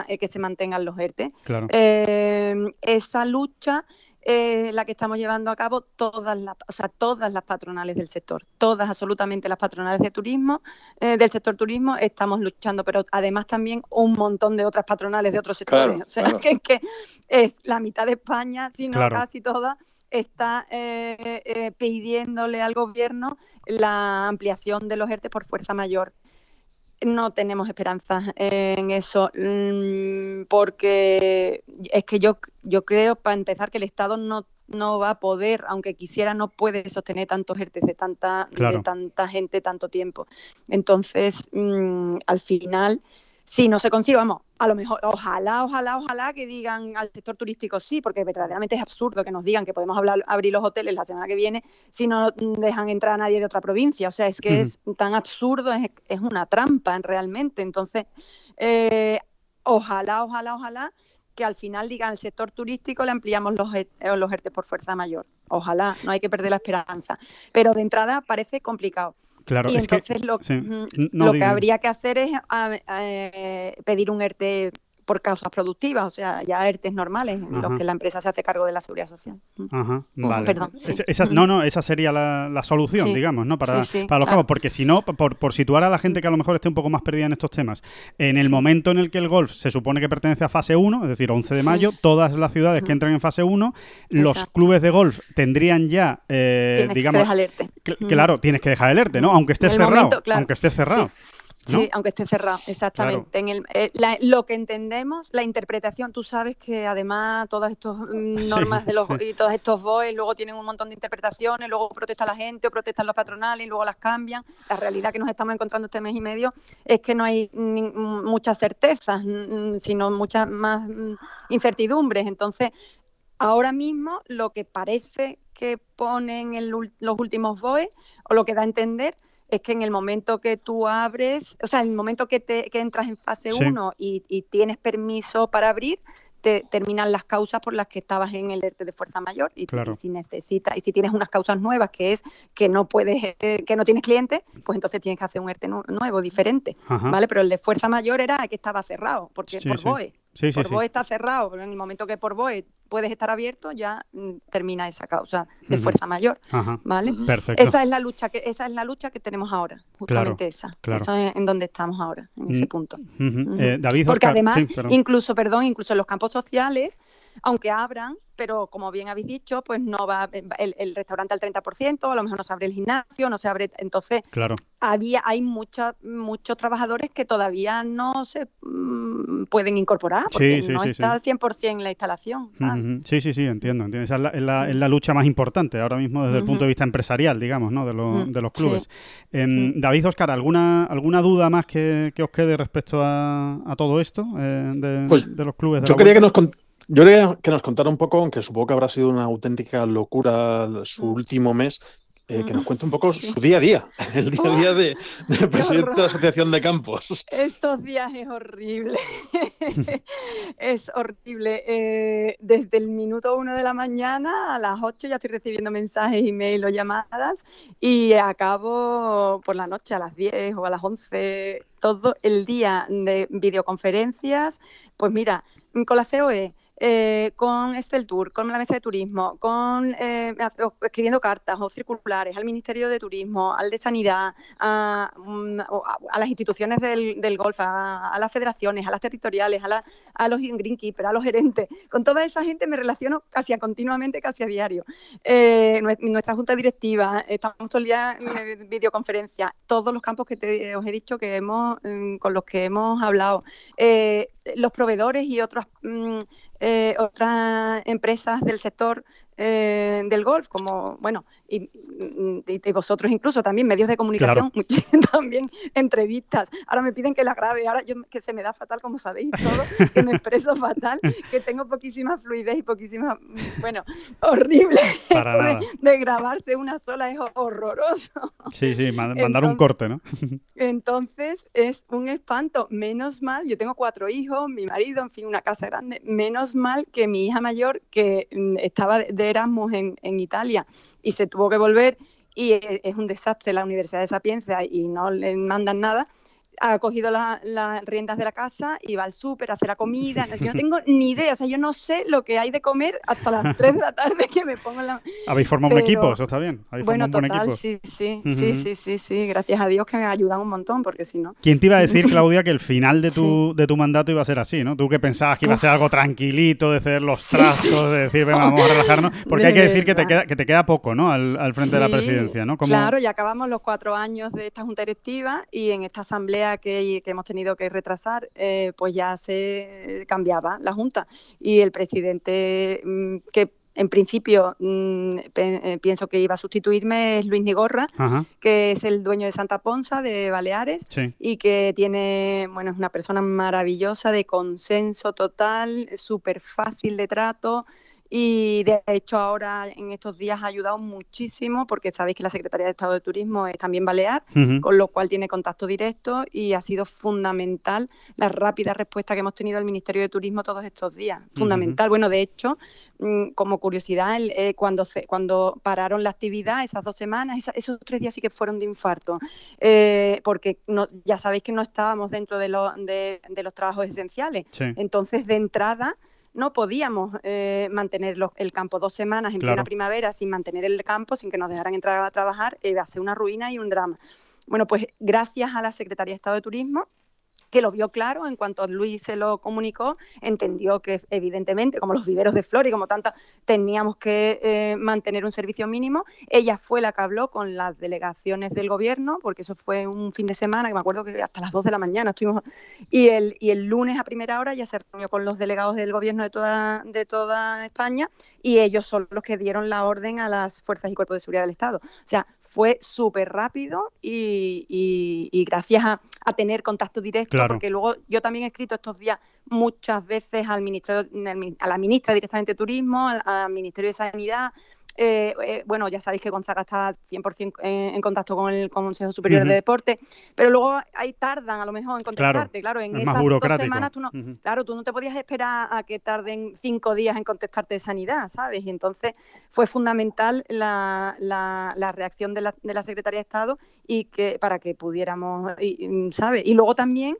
eh, que se mantengan los ERTE. Claro. Em, esa lucha eh, la que estamos llevando a cabo todas las, o sea, todas las patronales del sector, todas absolutamente las patronales de turismo, eh, del sector turismo, estamos luchando, pero además también un montón de otras patronales de otros sectores. o sea, que, es la mitad de España, si no casi toda, está eh, pidiéndole al gobierno la ampliación de los ERTE por fuerza mayor no tenemos esperanzas en eso, mm, porque es que yo, yo creo, para empezar, que el Estado no, no va a poder, aunque quisiera, no puede sostener tantos ERTE de tanta, de tanta gente tanto tiempo. Entonces, mm, al final si no se consigue, vamos, a lo mejor, ojalá, ojalá, ojalá que digan al sector turístico sí, porque verdaderamente es absurdo que nos digan que podemos hablar, abrir los hoteles la semana que viene si no dejan entrar a nadie de otra provincia. O sea, es que es tan absurdo, es, una trampa realmente. Entonces, eh, ojalá, ojalá, ojalá que al final digan al sector turístico le ampliamos los, e, los ERTE por fuerza mayor. Ojalá, no hay que perder la esperanza. Pero de entrada parece complicado. Claro, y entonces lo, lo que habría que hacer es eh, pedir un ERTE por causas productivas, o sea, ya ERTES normales en los que la empresa se hace cargo de la seguridad social. Ajá, vale. Perdón. no, no, esa sería la, solución, digamos, ¿no? Para, para los cabos, porque si no, por, por, situar a la gente que a lo mejor esté un poco más perdida en estos temas, en el momento en el que el golf se supone que pertenece a fase 1, es decir, 11 de mayo, todas las ciudades que entran en fase 1, los clubes de golf tendrían ya, eh, digamos... Que claro, tienes que dejar el ERTE, ¿no? Aunque esté cerrado, aunque esté cerrado. Sí, aunque esté cerrado, exactamente. En el, eh, lo que entendemos, la interpretación, tú sabes que además todas estas mm, normas de los, y todos estos BOE luego tienen un montón de interpretaciones, luego protesta la gente o protestan los patronales y luego las cambian. La realidad que nos estamos encontrando este mes y medio es que no hay muchas certezas, sino muchas más mm, incertidumbres. Entonces, ahora mismo lo que parece que ponen en los últimos BOE o lo que da a entender es que en el momento que tú abres, o sea, en el momento que, te, que entras en fase Sí. 1 y, y tienes permiso para abrir, te terminan las causas por las que estabas en el ERTE de fuerza mayor y, Claro. y si necesitas y si tienes unas causas nuevas que es que no puedes eh, que no tienes clientes pues entonces tienes que hacer un ERTE nu- nuevo diferente Ajá. vale pero el de fuerza mayor era que estaba cerrado porque Sí, por sí. BOE Sí, por sí. BOE está cerrado pero en el momento que por BOE puedes estar abierto ya mm, termina esa causa de fuerza mayor Ajá. vale. Perfecto. esa es la lucha que esa es la lucha que tenemos ahora justamente esa claro. eso es en donde estamos ahora en ese Mm, punto Ujú. Ujú. Eh, David porque Oscar- además, sí, incluso, perdón, incluso en los campos sociales, aunque abran, pero como bien habéis dicho, pues no va el, el restaurante al 30%, a lo mejor no se abre el gimnasio, no se abre, entonces Claro. había hay mucha- muchos trabajadores que todavía no se mm, pueden incorporar porque sí, no está al 100% la instalación. ¿sabes? Sí, sí, sí, entiendo. entiendo. Esa es la, es la- es la lucha más importante ahora mismo desde el punto de vista empresarial, digamos, ¿no? de, los- Mm, de los sí. clubes. Em, Mm. David Oscar, ¿alguna, ¿alguna duda más que, que os quede respecto a, a todo esto eh, de, Pues, de los clubes? De Yo quería que nos, yo quería que nos contara un poco, aunque supongo que habrá sido una auténtica locura su Mm. último mes, eh, que nos cuente un poco sí. su día a día, el día a día de, de presidente de la. Asociación de Campos. Estos días es horrible. es horrible. Eh, desde el minuto uno de la mañana a las 8 ya estoy recibiendo mensajes, email o llamadas y acabo por la noche a las 10 o a las 11, todo el día de videoconferencias. Pues mira, con la COE, eh, con Estel Tour, con la mesa de turismo, con eh, escribiendo cartas o circulares al Ministerio de Turismo, al de Sanidad, a, mm, las instituciones del, del golf, a, las federaciones, a las territoriales, a, la- a los greenkeepers, a los gerentes. Con toda esa gente me relaciono casi a continuamente, casi a diario. Eh, nue- nuestra junta directiva, estamos todo el día en eh, videoconferencia, todos los campos que te, os he dicho que hemos, mm, con los que hemos hablado, los proveedores y otras mm, eh, otras empresas del sector eh, del golf, como, bueno, y, y- y vosotros incluso también, medios de comunicación, también entrevistas. Ahora me piden que la grabe, ahora yo que se me da fatal, como sabéis todo, que me expreso fatal, que tengo poquísima fluidez y poquísima, mm, bueno, horrible. Para de- de grabarse una sola es horroroso. Sí, sí, ma- mandar un corte, ¿no? Entonces es un espanto. Menos mal, yo tengo cuatro hijos, mi marido, en fin, una casa grande. Menos mal que mi hija mayor, que mm, estaba de- de Erasmus en, en Italia y se tuvo que volver, y e- es un desastre la Universidad de Sapienza y no le mandan nada. Ha cogido la- las riendas de la casa y va al súper, hace la comida. Yo no tengo ni idea, o sea, yo no sé lo que hay de comer hasta las 3 de la tarde que me pongo la, Habéis formado un Pero- equipo, eso está bien. Habéis bueno, un buen total, equipo. sí, sí, sí, sí, sí, sí, gracias a Dios que me ayudan un montón, porque si no. ¿Quién te iba a decir, Claudia, que el final de tu, de tu mandato iba a ser así, ¿no? Tú que pensabas que iba a ser algo tranquilito, de hacer los trastos, de decir, venga, vamos a relajarnos, porque De hay que decir que te, queda, que te queda poco, ¿no? Al, al frente de la presidencia, ¿no? Como- Claro, ya acabamos los cuatro años de esta junta directiva y en esta asamblea que, que hemos tenido que retrasar, eh, pues ya se cambiaba la junta y el presidente mm, que en principio mm, eh, pienso que iba a sustituirme es Luis Nigorra, Ajá, que es el dueño de Santa Ponsa de Baleares sí. y que tiene, bueno, es una persona maravillosa, de consenso total, súper fácil de trato y de hecho ahora en estos días ha ayudado muchísimo porque sabéis que la Secretaría de Estado de Turismo es también balear, con lo cual tiene contacto directo y ha sido fundamental la rápida respuesta que hemos tenido del Ministerio de Turismo todos estos días. Fundamental. Bueno, de hecho, mm, como curiosidad, eh, cuando, se- cuando pararon la actividad, esas dos semanas, esa- esos tres días sí que fueron de infarto, eh, porque no, ya sabéis que no estábamos dentro de, lo- de- de los trabajos esenciales. Sí. Entonces, de entrada, no podíamos eh, mantener los- el campo dos semanas en Claro. plena primavera sin mantener el campo, sin que nos dejaran entrar a trabajar, iba a ser una ruina y un drama. Bueno, pues gracias a la Secretaría de Estado de Turismo, que lo vio claro en cuanto Luis se lo comunicó, entendió que evidentemente, como los viveros de flor y como tantas, teníamos que eh, mantener un servicio mínimo. Ella fue la que habló con las delegaciones del gobierno, porque eso fue un fin de semana, que me acuerdo que hasta las 2 de la mañana estuvimos, y el, y el lunes a primera hora ya se reunió con los delegados del gobierno de toda, de toda España y ellos son los que dieron la orden a las fuerzas y cuerpos de seguridad del Estado. O sea, fue súper rápido y, gracias a, a tener contacto directo, Claro. porque luego yo también he escrito estos días muchas veces al ministro, a la ministra directamente de Turismo, al, al Ministerio de Sanidad, eh, eh, bueno, ya sabéis que Gonzaga está 100% en, en, contacto con el Consejo Superior de Deporte, pero luego ahí tardan a lo mejor en contestarte, claro, en esas dos semanas tú no, claro, tú no te podías esperar a que tarden cinco días en contestarte de sanidad, ¿sabes? Y entonces fue fundamental la, la, reacción de la, de la Secretaría de Estado y que para que pudiéramos, ¿sabes? Y luego también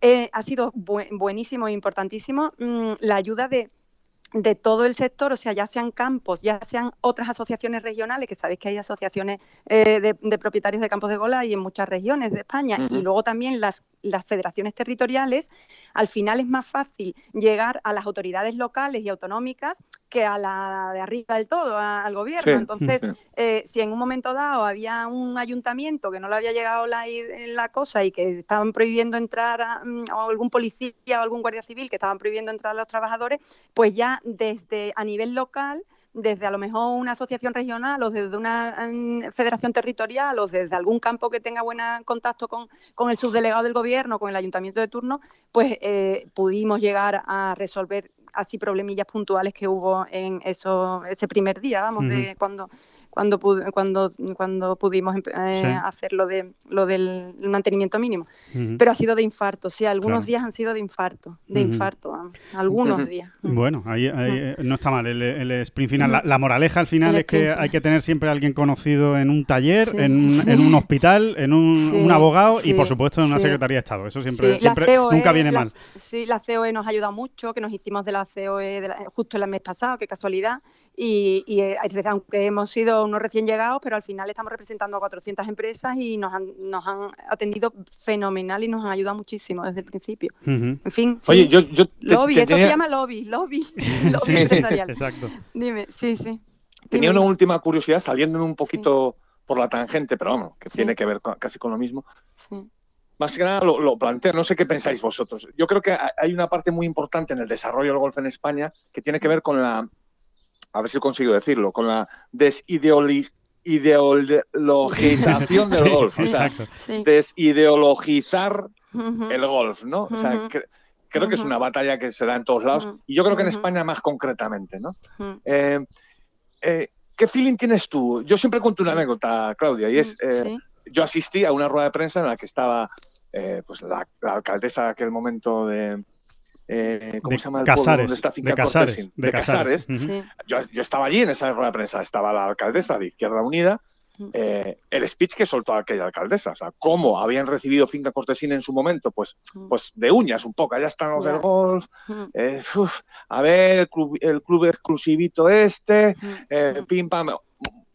eh, ha sido buenísimo e importantísimo mm, la ayuda de de todo el sector, o sea, ya sean campos, ya sean otras asociaciones regionales, que sabéis que hay asociaciones eh, de, propietarios de campos de gola y en muchas regiones de España, y luego también las, las federaciones territoriales, al final es más fácil llegar a las autoridades locales y autonómicas que a la de arriba del todo, al gobierno. Entonces, eh, si en un momento dado había un ayuntamiento que no le había llegado la, la cosa y que estaban prohibiendo entrar, a, mm, o algún policía o algún guardia civil que estaban prohibiendo entrar a los trabajadores, pues ya desde a nivel local desde a lo mejor una asociación regional o desde una mm, federación territorial o desde algún campo que tenga buen contacto con, con, el subdelegado del gobierno, con el ayuntamiento de turno, pues eh, pudimos llegar a resolver así problemillas puntuales que hubo en eso ese primer día, vamos, de cuando cuando cuando cuando pudimos eh, hacer lo de lo del mantenimiento mínimo. Pero ha sido de infarto, sí, algunos días han sido de infarto, de infarto, algunos días. Bueno, ahí, eh, no está mal el, el sprint final. La, moraleja al final es que hay que tener siempre a alguien conocido en un taller, en, en, un hospital, en un, un abogado y por supuesto en una secretaría de Estado. Eso siempre, siempre e nunca viene mal. Sí, la COE nos ha ayudado mucho, que nos hicimos de la COE justo el mes pasado, qué casualidad. Y, eh, aunque hemos sido unos recién llegados, pero al final estamos representando a 400 empresas y nos han, nos han atendido fenomenal y nos han ayudado muchísimo desde el principio. En fin, Oye, yo, yo lobby, eso se llama lobby, lobby, lobby empresarial. Exacto. Dime, sí, sí. Tenía una última curiosidad, saliendo un poquito por la tangente, pero vamos, que tiene que ver casi con lo mismo. Más que nada lo, planteo, no sé qué pensáis vosotros. Yo creo que hay una parte muy importante en el desarrollo del golf en España que tiene que ver con la, a ver si consigo decirlo, con la desideologización del golf. O sea, desideologizar el golf, ¿no? O sea, creo que es una batalla que se da en todos lados y yo creo que en España más concretamente, ¿no? Eh, eh, ¿Qué feeling tienes tú? Yo siempre cuento una anécdota, Claudia, y es, eh, yo asistí a una rueda de prensa en la que estaba eh, pues la, alcaldesa de aquel momento de, eh, ¿cómo se llama el Casares, pueblo está de Casares, de, Casares. yo, estaba allí en esa rueda de prensa, estaba la alcaldesa de Izquierda Unida, eh, el speech que soltó aquella alcaldesa, o sea, cómo habían recibido Finca Cortesina en su momento, pues, pues de uñas un poco, allá están los del golf, a ver, el club, el club exclusivito este, pim pam,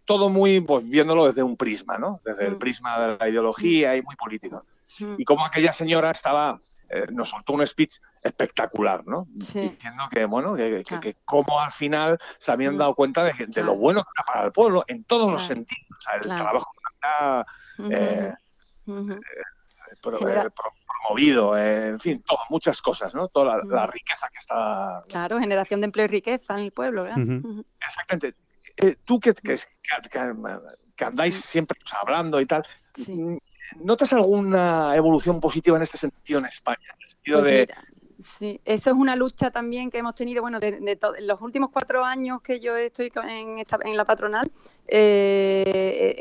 todo muy, pues viéndolo desde un prisma, ¿no? Desde el prisma de la ideología y muy político. Mm. Y como aquella señora estaba, eh, nos soltó un speech espectacular, ¿no? Diciendo que, bueno, que, como al final se habían mm. dado cuenta de, de lo bueno que era para el pueblo, en todos los sentidos. O sea, el trabajo eh, eh, promovido, en fin, todo, muchas cosas, ¿no? Toda la, riqueza que está... Claro, generación de empleo y riqueza en el pueblo, ¿verdad? Exactamente. Eh, tú que, que, que, andáis siempre hablando y tal, mm, ¿notas alguna evolución positiva en este sentido en España? En el sentido pues de, Sí, eso es una lucha también que hemos tenido, bueno, de, los últimos cuatro años que yo estoy en, en la patronal, eh,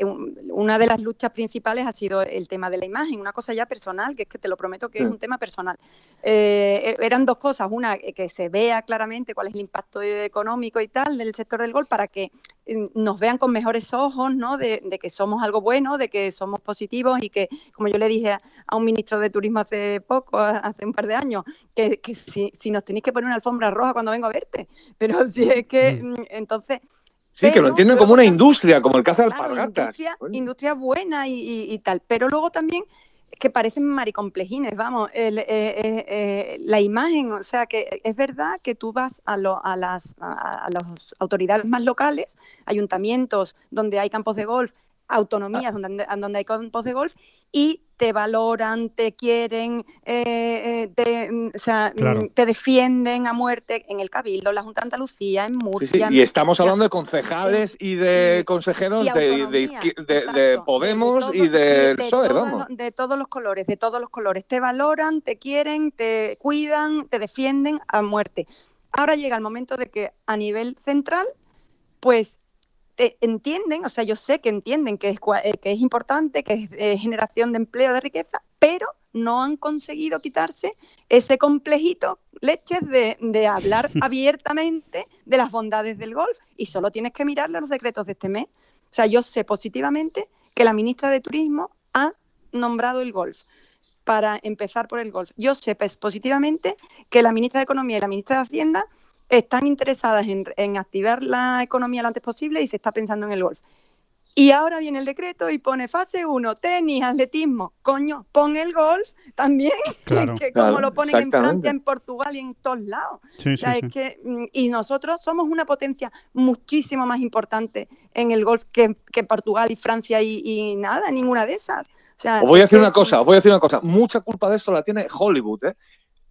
una de las luchas principales ha sido el tema de la imagen, una cosa ya personal, que es que te lo prometo que es un tema personal. Eh, e, eran dos cosas, una, que se vea claramente cuál es el impacto económico y tal del sector del golf para que nos vean con mejores ojos, ¿no? De, que somos algo bueno, de que somos positivos y que, como yo le dije a un ministro de turismo hace poco, hace un par de años, que, si, nos tenéis que poner una alfombra roja cuando vengo a verte, pero si es que mm. Mm, entonces... Sí, que lo entienden como una industria, como el caza de alpargatas. Industria, buena y, tal, pero luego también que parecen maricomplejines, vamos, eh, eh, eh, la imagen, o sea, que es verdad que tú vas a, a, las, a, las autoridades más locales, ayuntamientos donde hay campos de golf, autonomías ah. donde, donde hay campos de golf, y te valoran, te quieren, eh, eh, te, mm, o sea, mm, te defienden a muerte en el Cabildo, la Junta de Andalucía, en Murcia. Y estamos hablando de concejales y de consejeros de, Podemos y del PSOE, vamos. De todos los colores, de todos los colores. Te valoran, te quieren, te cuidan, te defienden a muerte. Ahora llega el momento de que a nivel central, pues te entienden, o sea, yo sé que entienden que es, eh, que es importante, que es eh, generación de empleo, de riqueza, pero no han conseguido quitarse ese complejito leches de, de hablar abiertamente de las bondades del golf. Y solo tienes que mirarle a los decretos de este mes. O sea, yo sé positivamente que la ministra de Turismo ha nombrado el golf para empezar por el golf. Yo sé pues, positivamente que la ministra de Economía y la ministra de Hacienda están interesadas en, en activar la economía lo antes posible y se está pensando en el golf. Y ahora viene el decreto y pone fase 1, tenis, atletismo. Coño, pon el golf también, Claro. que como Claro, lo ponen en. Francia, en Portugal y en todos lados. Sí, O sea, sí. es que, mm, y nosotros somos una potencia muchísimo más importante en el golf que, que Portugal y Francia y, y nada, ninguna de esas. O sea, Os voy a decir que- una cosa, os voy a decir una cosa. Mucha culpa de esto la tiene Hollywood, ¿eh?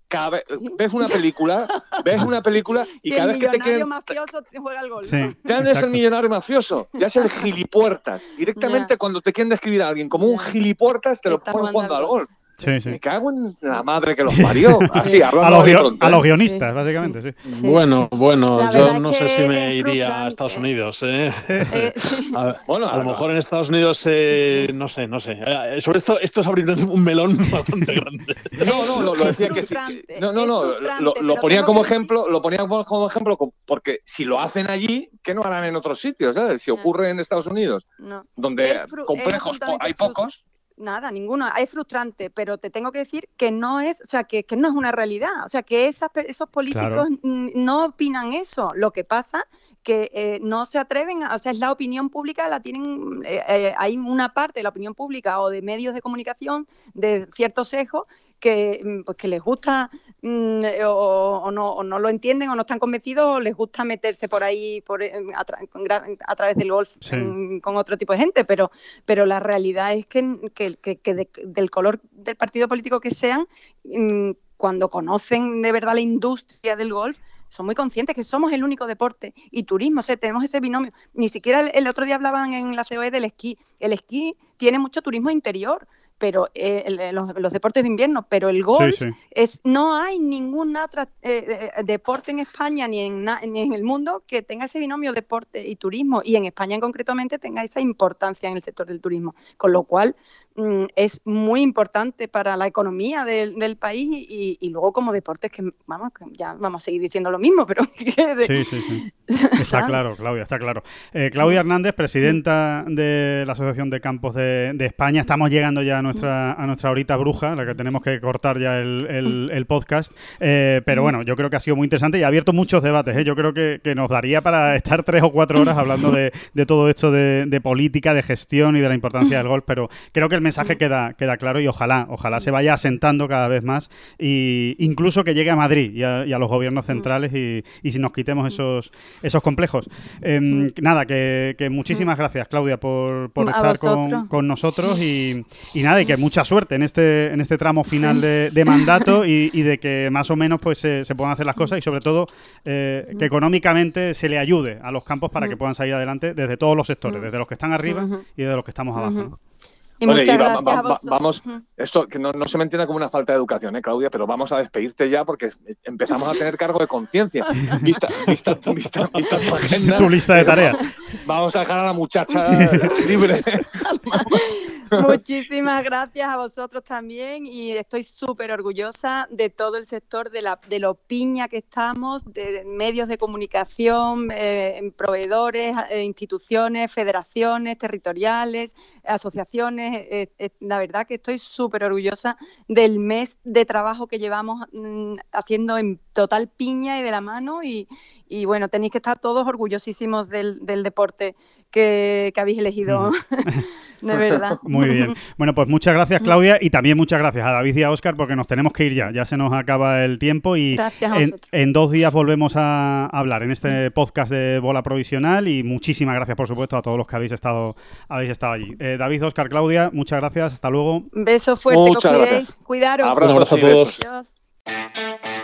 Cada vez, ves una película, ves una película y cada el vez que te millonario quieren mafioso te juega al golf. Sí, Ya no es el millonario mafioso, ya es el gilipuertas. Directamente cuando te quieren describir a alguien como un gilipuertas, te lo ponen jugando al golf. Sí, sí. Me cago en la madre que los parió. Así, A los, a los ¿eh? guionistas, Sí. básicamente, sí. Bueno, bueno, yo no sé si me iría a frustrante. Estados Unidos. ¿eh? Eh. A, Bueno, a lo mejor en Estados Unidos, eh, no sé, no sé. Eh, sobre esto, esto es abrir un melón bastante grande. No, no, lo, decía que sí. No, no, no, lo, ponía como ejemplo, lo ponía como, ejemplo porque si lo hacen allí, ¿qué no harán en otros sitios? ¿sabes? Si ocurre en Estados Unidos, No. donde complejos hay pocos, Nada, ninguno. Es frustrante, pero te tengo que decir que no es, o sea, que, que no es una realidad. O sea, que esas, esos políticos Claro. no opinan eso. Lo que pasa que eh, no se atreven, a- o sea, es la opinión pública, la tienen, eh, eh, hay una parte de la opinión pública o de medios de comunicación de ciertos sesgos que, mm, pues, que les gusta mm, o, o no, o no lo entienden o no están convencidos o les gusta meterse por ahí por, eh, a, tra- través del golf Sí. mm, con otro tipo de gente, pero, pero la realidad es que, que- que- que de- del color del partido político que sean, cuando conocen de verdad la industria del golf, son muy conscientes que somos el único deporte y turismo, o sea, tenemos ese binomio. Ni siquiera el, el otro día hablaban en la COE del esquí. El esquí tiene mucho turismo interior, pero eh, el- los, los deportes de invierno, pero el golf Sí, sí. es no hay ningún otro eh, eh, deporte en España ni en, ni en el mundo que tenga ese binomio deporte y turismo y en España en concretamente tenga esa importancia en el sector del turismo, con lo cual es muy importante para la economía del, del país y, y luego como deportes que vamos que ya vamos a seguir diciendo lo mismo, pero de- Sí, sí, sí. Está claro, Claudia, está claro. Eh, Claudia Hernández, presidenta de la Asociación de Campos de, de España. Estamos llegando ya a nuestra, a nuestra horita bruja, la que tenemos que cortar ya el, el- el podcast. Eh, pero bueno, yo creo que ha sido muy interesante y ha abierto muchos debates. ¿eh? Yo creo que, que nos daría para estar tres o cuatro horas hablando de, de todo esto de, de política, de gestión y de la importancia del golf. Pero creo que el mensaje queda, queda claro y ojalá, ojalá se vaya asentando cada vez más y incluso que llegue a Madrid y a, y a los gobiernos centrales y, y si nos quitemos esos, esos complejos. Em, nada, que, que muchísimas gracias, Claudia, por, por estar con, con nosotros y, y nada, y que mucha suerte en este, en este tramo final de, de mandato y, y de que más o menos pues se, se puedan hacer las cosas y sobre todo eh, que económicamente se le ayude a los campos para que puedan salir adelante desde todos los sectores, desde los que están arriba y desde los que estamos abajo. ¿no? Y Oye, muchas y va- gracias va- va- vamos, esto que no, no se me entienda como una falta de educación, ¿eh, Claudia? Pero vamos a despedirte ya porque empezamos a tener cargo de conciencia. Vista, vista, vista, vista tu agenda, Tu lista de tareas. vamos a dejar a la muchacha libre. Muchísimas gracias a vosotros también y estoy súper orgullosa de todo el sector de, la, de lo piña que estamos, de medios de comunicación, eh, proveedores, eh, instituciones, federaciones territoriales, asociaciones. eh, la verdad que estoy súper orgullosa del mes de trabajo que llevamos mm, haciendo en total piña y de la mano y, y bueno, tenéis que estar todos orgullosísimos del, del deporte que, que habéis elegido, de verdad. Muy bien. Bueno, pues muchas gracias, Claudia, y también muchas gracias a David y a Óscar porque nos tenemos que ir ya. Ya se nos acaba el tiempo y en, dos días volvemos a hablar en este podcast de Bola Provisional y muchísimas gracias, por supuesto, a todos los que habéis estado, habéis estado allí. Eh, David, Óscar, Claudia, muchas gracias. Hasta luego. Un beso fuerte, que os Muchas cuidéis. gracias. Cuidaros. Abrazos Un abrazo a todos. Adiós.